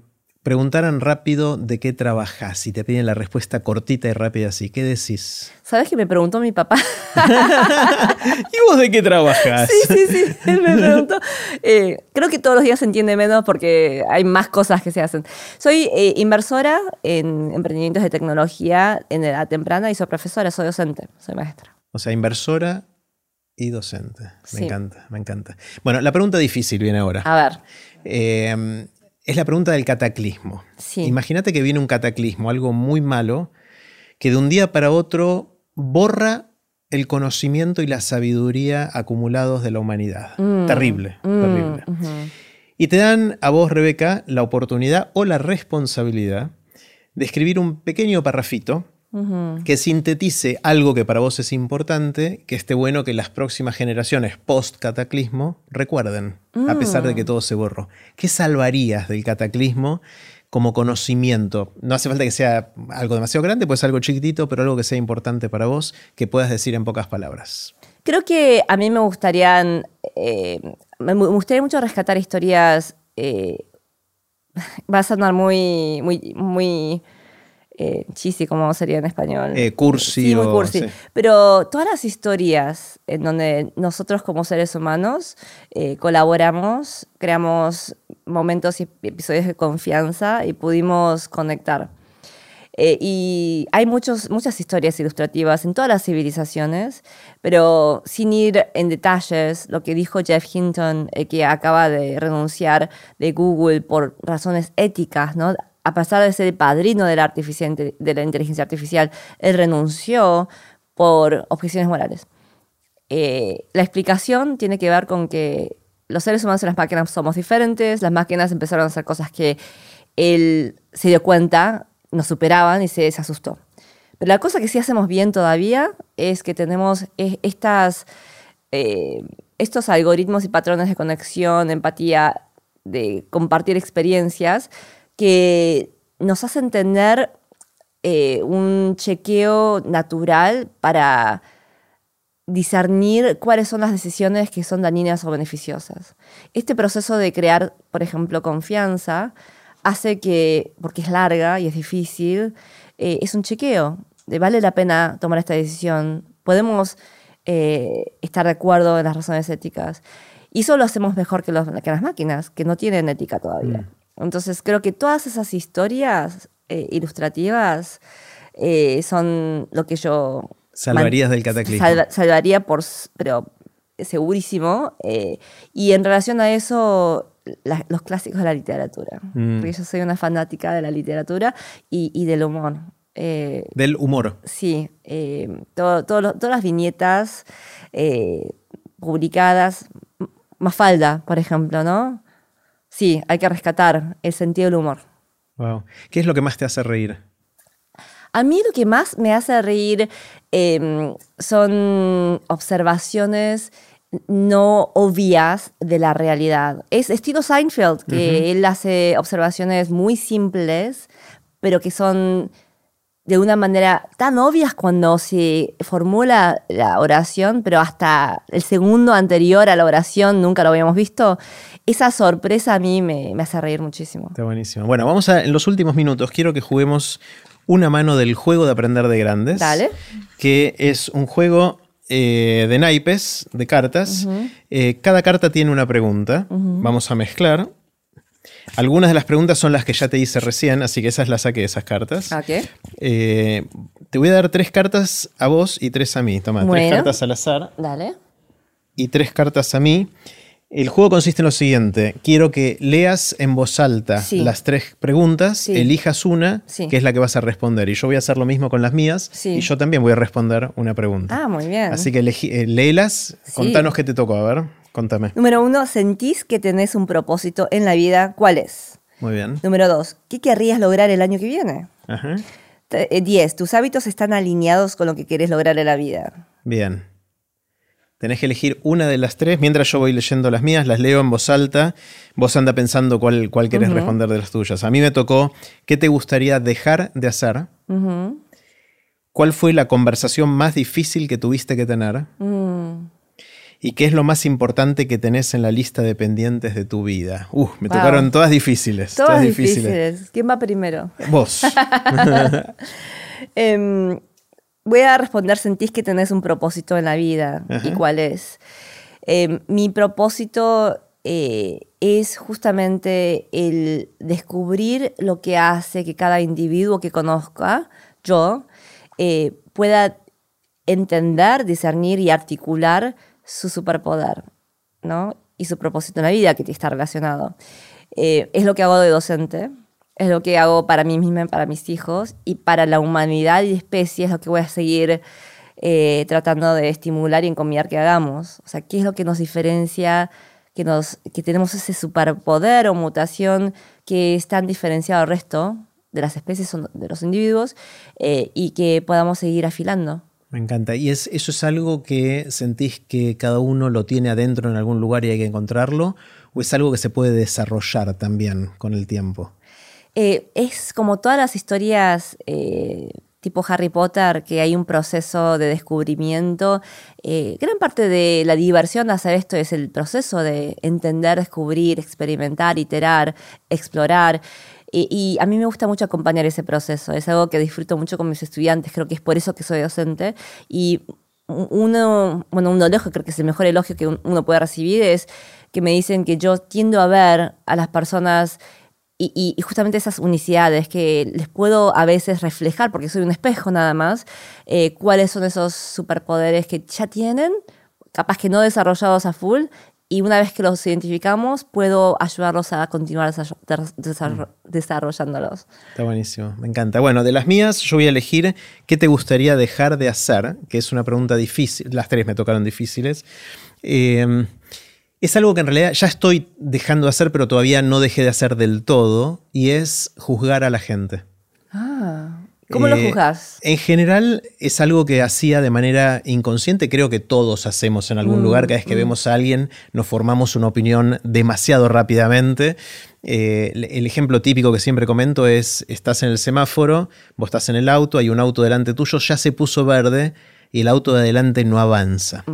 preguntaran rápido de qué trabajas, si te piden la respuesta cortita y rápida así, ¿qué decís? ¿Sabes que me preguntó mi papá? [laughs] ¿Y vos de qué trabajas? Sí, sí, sí, él me preguntó. Eh, creo que todos los días se entiende menos porque hay más cosas que se hacen. Soy eh, inversora en emprendimientos de tecnología en edad temprana y soy profesora, soy docente, soy maestra. O sea, inversora y docente. Me encanta, me encanta. Bueno, la pregunta difícil viene ahora. A ver. Eh, es la pregunta del cataclismo. Imagínate que viene un cataclismo, algo muy malo, que de un día para otro borra el conocimiento y la sabiduría acumulados de la humanidad. Mm, terrible, mm, terrible. Y te dan a vos, Rebeca, la oportunidad o la responsabilidad de escribir un pequeño parrafito que sintetice algo que para vos es importante, que esté bueno que las próximas generaciones post-cataclismo recuerden, a pesar de que mm. todo se borró. ¿Qué salvarías del cataclismo como conocimiento? No hace falta que sea algo demasiado grande, puede ser algo chiquitito, pero algo que sea importante para vos, que puedas decir en pocas palabras. Creo que a mí me gustaría, eh, me gustaría mucho rescatar historias, eh, [laughs] va a sonar muy, muy, muy eh, chisi, como sería en español. Eh, cursi. muy cursi. Pero todas las historias en donde nosotros como seres humanos eh, colaboramos, creamos momentos y episodios de confianza y pudimos conectar. Eh, y hay muchos, muchas historias ilustrativas en todas las civilizaciones, pero sin ir en detalles, lo que dijo Jeff Hinton, que acaba de renunciar de Google por razones éticas, ¿no? A pesar de ser el padrino de la, inteligencia artificial, él renunció por objeciones morales. Eh, la explicación tiene que ver con que los seres humanos y las máquinas somos diferentes, las máquinas empezaron a hacer cosas que él se dio cuenta, nos superaban y se, asustó. Pero la cosa que sí hacemos bien todavía es que tenemos eh, estos algoritmos y patrones de conexión, empatía, de compartir experiencias, que nos hacen tener eh, un chequeo natural para discernir cuáles son las decisiones que son dañinas o beneficiosas. Este proceso de crear, por ejemplo, confianza, hace que, porque es larga y es difícil, eh, es un chequeo. De, ¿Vale la pena tomar esta decisión? ¿Podemos eh, estar de acuerdo en las razones éticas? Y eso lo hacemos mejor que, los, que las máquinas, que no tienen ética todavía. Mm. Entonces creo que todas esas historias eh, ilustrativas son lo que yo... Salvarías del cataclismo. salva- salvaría por, pero segurísimo. eh, y en relación a eso, la- los clásicos de la literatura. Mm. Porque yo soy una fanática de la literatura y, y del humor. Eh, Del humor. sí, eh, todo- todo lo- todas las viñetas eh, publicadas, Mafalda, por ejemplo, ¿no? Sí, hay que rescatar el sentido del humor. Wow. ¿Qué es lo que más te hace reír? A mí lo que más me hace reír eh, son observaciones no obvias de la realidad. Es estilo Seinfeld, que él hace observaciones muy simples, pero que son de una manera tan obvias cuando se formula la oración, pero hasta el segundo anterior a la oración nunca lo habíamos visto. Esa sorpresa a mí me, me hace reír muchísimo. Está buenísimo. Bueno, vamos a, en los últimos minutos, quiero que juguemos una mano del juego de aprender de grandes. Dale. Que es un juego eh, de naipes, de cartas. Eh, cada carta tiene una pregunta. Vamos a mezclar. Algunas de las preguntas son las que ya te hice recién, así que esas las saqué, esas cartas. ¿A qué? Eh, te voy a dar tres cartas a vos y tres a mí. Toma, tres Bueno. cartas al azar Dale. y tres cartas a mí. El juego consiste en lo siguiente. Quiero que leas en voz alta Sí. las tres preguntas, Sí. elijas una, Sí. que es la que vas a responder. Y yo voy a hacer lo mismo con las mías. Y yo también voy a responder una pregunta. Ah, muy bien. Así que elegí- eh, léelas, contanos qué te tocó. A ver, contame. Número uno, ¿sentís que tenés un propósito en la vida? ¿Cuál es? Muy bien. Número dos, ¿qué querrías lograr el año que viene? Ajá. Eh, Diez, ¿tus hábitos están alineados con lo que querés lograr en la vida? Bien. Tenés que elegir una de las tres. Mientras yo voy leyendo las mías, las leo en voz alta. Vos anda pensando cuál, cuál querés responder de las tuyas. A mí me tocó, ¿qué te gustaría dejar de hacer? ¿Cuál fue la conversación más difícil que tuviste que tener? Mm. ¿Y qué es lo más importante que tenés en la lista de pendientes de tu vida? Uh, me Wow. tocaron todas difíciles. Todas difíciles. ¿Quién va primero? Vos. [laughs] Em, voy a responder, ¿sentís que tenés un propósito en la vida? ¿Y cuál es? Em, mi propósito eh, es justamente el descubrir lo que hace que cada individuo que conozca, yo, eh, pueda entender, discernir y articular su superpoder, ¿no? Y su propósito en la vida que está relacionado. Eh, es lo que hago de docente, es lo que hago para mí misma, para mis hijos y para la humanidad y especie es lo que voy a seguir eh, tratando de estimular y encomiar que hagamos. O sea, ¿qué es lo que nos diferencia? Que, nos, que tenemos ese superpoder o mutación que es tan diferenciado al resto de las especies de los individuos eh, y que podamos seguir afilando. Me encanta. ¿Y es, eso es algo que sentís que cada uno lo tiene adentro en algún lugar y hay que encontrarlo? ¿O es algo que se puede desarrollar también con el tiempo? Eh, es como todas las historias eh, tipo Harry Potter, que hay un proceso de descubrimiento. Eh, gran parte de la diversión de hacer esto es el proceso de entender, descubrir, experimentar, iterar, explorar. Y, y a mí me gusta mucho acompañar ese proceso. Es algo que disfruto mucho con mis estudiantes. Creo que es por eso que soy docente. Y uno, bueno, un elogio, creo que es el mejor elogio que un- uno puede recibir, es que me dicen que yo tiendo a ver a las personas y- y justamente esas unicidades que les puedo a veces reflejar, porque soy un espejo nada más, eh, cuáles son esos superpoderes que ya tienen, capaz que no desarrollados a full, y una vez que los identificamos, puedo ayudarlos a continuar desarro- desarrollándolos. Está buenísimo, me encanta. Bueno, de las mías yo voy a elegir qué te gustaría dejar de hacer, que es una pregunta difícil, las tres me tocaron difíciles. Eh, es algo que en realidad ya estoy dejando de hacer, pero todavía no dejé de hacer del todo, y es juzgar a la gente. ¿Cómo lo Eh, juzgás? En general es algo que hacía de manera inconsciente, creo que todos hacemos en algún lugar, cada vez que vemos a alguien nos formamos una opinión demasiado rápidamente. Eh, el ejemplo típico que siempre comento es, estás en el semáforo, vos estás en el auto, hay un auto delante tuyo, ya se puso verde y el auto de adelante no avanza.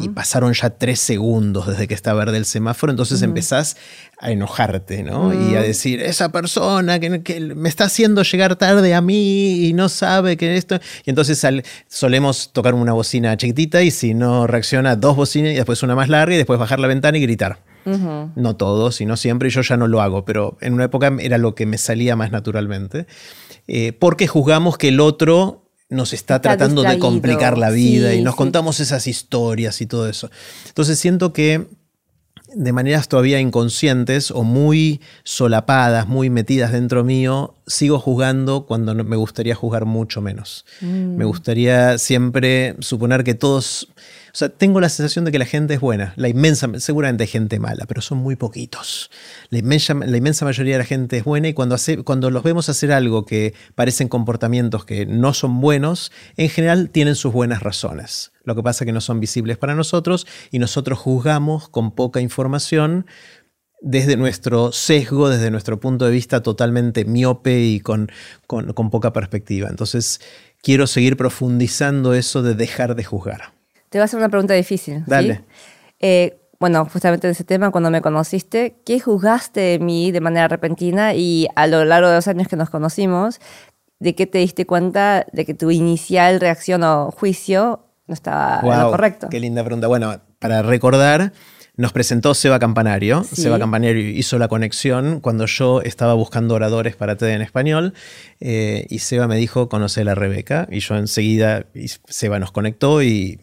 Y pasaron ya tres segundos desde que está verde el semáforo, entonces empezás a enojarte, ¿no? Y a decir, esa persona que, me está haciendo llegar tarde a mí y no sabe que esto... Y entonces solemos tocar una bocina chiquitita y si no reacciona, dos bocinas y después una más larga y después bajar la ventana y gritar. No todos, sino siempre, y yo ya no lo hago, pero en una época era lo que me salía más naturalmente, eh, porque juzgamos que el otro nos está, tratando de complicar la vida y nos contamos esas historias y todo eso. Entonces siento que de maneras todavía inconscientes o muy solapadas, muy metidas dentro mío, sigo juzgando cuando me gustaría juzgar mucho menos. Me mm. gustaría siempre suponer que todos o sea, tengo la sensación de que la gente es buena. La inmensa, seguramente hay gente mala, pero son muy poquitos. La inmensa, la inmensa mayoría de la gente es buena y cuando, hace, cuando los vemos hacer algo que parecen comportamientos que no son buenos, en general tienen sus buenas razones. Lo que pasa es que no son visibles para nosotros y nosotros juzgamos con poca información desde nuestro sesgo, desde nuestro punto de vista totalmente miope y con, con, con poca perspectiva. Entonces, quiero seguir profundizando eso de dejar de juzgar. Te voy a hacer una pregunta difícil. Dale. Eh, bueno, justamente en ese tema, cuando me conociste, ¿qué juzgaste de mí de manera repentina y a lo largo de los años que nos conocimos, de qué te diste cuenta de que tu inicial reacción o juicio no estaba lo correcto? Qué linda pregunta. Bueno, para recordar, nos presentó Seba Campanario. Seba Campanario hizo la conexión cuando yo estaba buscando oradores para TED en español eh, y Seba me dijo, conoce a la Rebeca. Y yo enseguida, Seba nos conectó y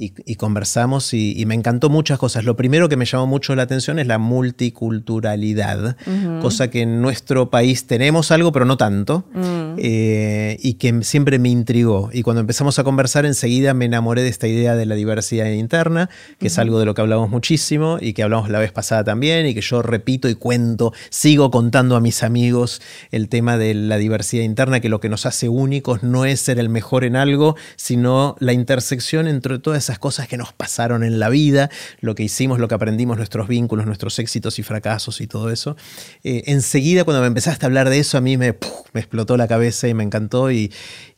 y, conversamos y, me encantó muchas cosas. Lo primero que me llamó mucho la atención es la multiculturalidad, cosa que en nuestro país tenemos algo, pero no tanto, mm. eh, y que siempre me intrigó. Y cuando empezamos a conversar, enseguida me enamoré de esta idea de la diversidad interna, que es algo de lo que hablamos muchísimo y que hablamos la vez pasada también, y que yo repito y cuento, sigo contando a mis amigos el tema de la diversidad interna, que lo que nos hace únicos no es ser el mejor en algo, sino la intersección entre todas esas cosas que nos pasaron en la vida, lo que hicimos, lo que aprendimos, nuestros vínculos, nuestros éxitos y fracasos y todo eso. Eh, enseguida cuando me empezaste a hablar de eso, a mí me, explotó la cabeza y me encantó y,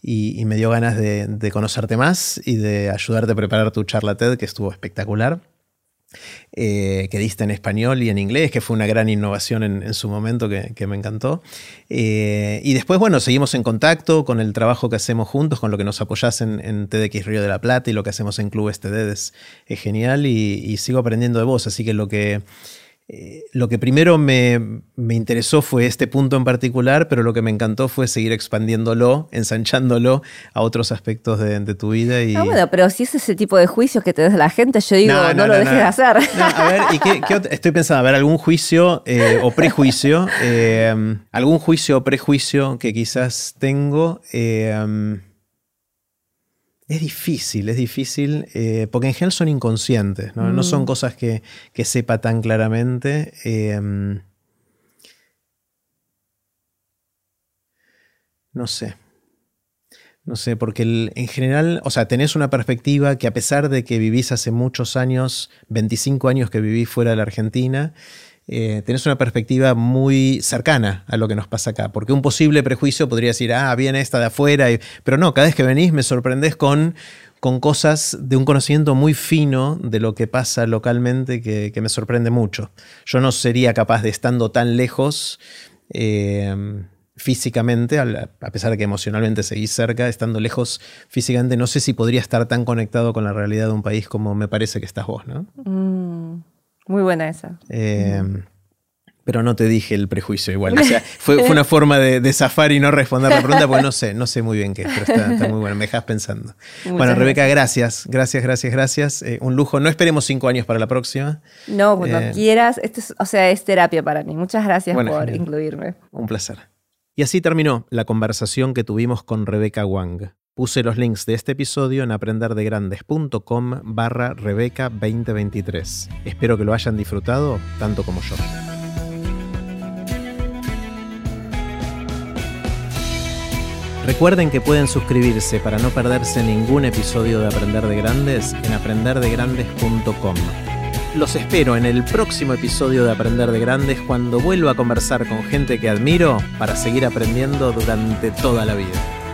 me dio ganas de, de conocerte más y de ayudarte a preparar tu charla TED, que estuvo espectacular. Eh, que diste en español y en inglés, que fue una gran innovación en, su momento que, me encantó. Eh, y después, bueno, seguimos en contacto con el trabajo que hacemos juntos, con lo que nos apoyás en, en TEDx Río de la Plata y lo que hacemos en Clubes TED es, genial y, y, sigo aprendiendo de vos, así que lo que eh, lo que primero me, interesó fue este punto en particular, pero lo que me encantó fue seguir expandiéndolo, ensanchándolo a otros aspectos de, tu vida. Y... Ah, bueno, pero si es ese tipo de juicios que te da la gente, yo digo, no, lo dejes de hacer. a ver, ¿y qué, estoy pensando? A ver, algún juicio eh, o prejuicio, eh, algún juicio o prejuicio que quizás tengo. Es difícil, es difícil, eh, porque en general son inconscientes, no, son mm. cosas que, sepa tan claramente. Em, no sé. No sé, porque en general, o sea, tenés una perspectiva que a pesar de que vivís hace muchos años, 25 años que vivís fuera de la Argentina, eh, tenés una perspectiva muy cercana a lo que nos pasa acá. Porque un posible prejuicio podría decir, ah, viene esta de afuera. pero no, cada vez que venís me sorprendés con, con cosas de un conocimiento muy fino de lo que pasa localmente que, me sorprende mucho. Yo no sería capaz de estando tan lejos. Eh, físicamente, a pesar de que emocionalmente seguís cerca, estando lejos físicamente, no sé si podría estar tan conectado con la realidad de un país como me parece que estás vos, ¿no? Mm. Muy buena esa. Eh, pero no te dije el prejuicio igual. O sea, [laughs] fue, una forma de, zafar y no responder la pregunta porque no sé, no sé muy bien qué, pero está, muy bueno, me dejas pensando. bueno, Rebeca, gracias, gracias, gracias, gracias. Eh, un lujo. No esperemos cinco años para la próxima. No, cuando eh, quieras. Es, o sea, es terapia para mí. Muchas gracias por incluirme. Un placer. Y así terminó la conversación que tuvimos con Rebeca Wang. Puse los links de este episodio en aprenderdegrandes.com barra Rebeca 2023. Espero que lo hayan disfrutado tanto como yo. Recuerden que pueden suscribirse para no perderse ningún episodio de Aprender de Grandes en aprenderdegrandes.com. Los espero en el próximo episodio de Aprender de Grandes cuando vuelva a conversar con gente que admiro para seguir aprendiendo durante toda la vida.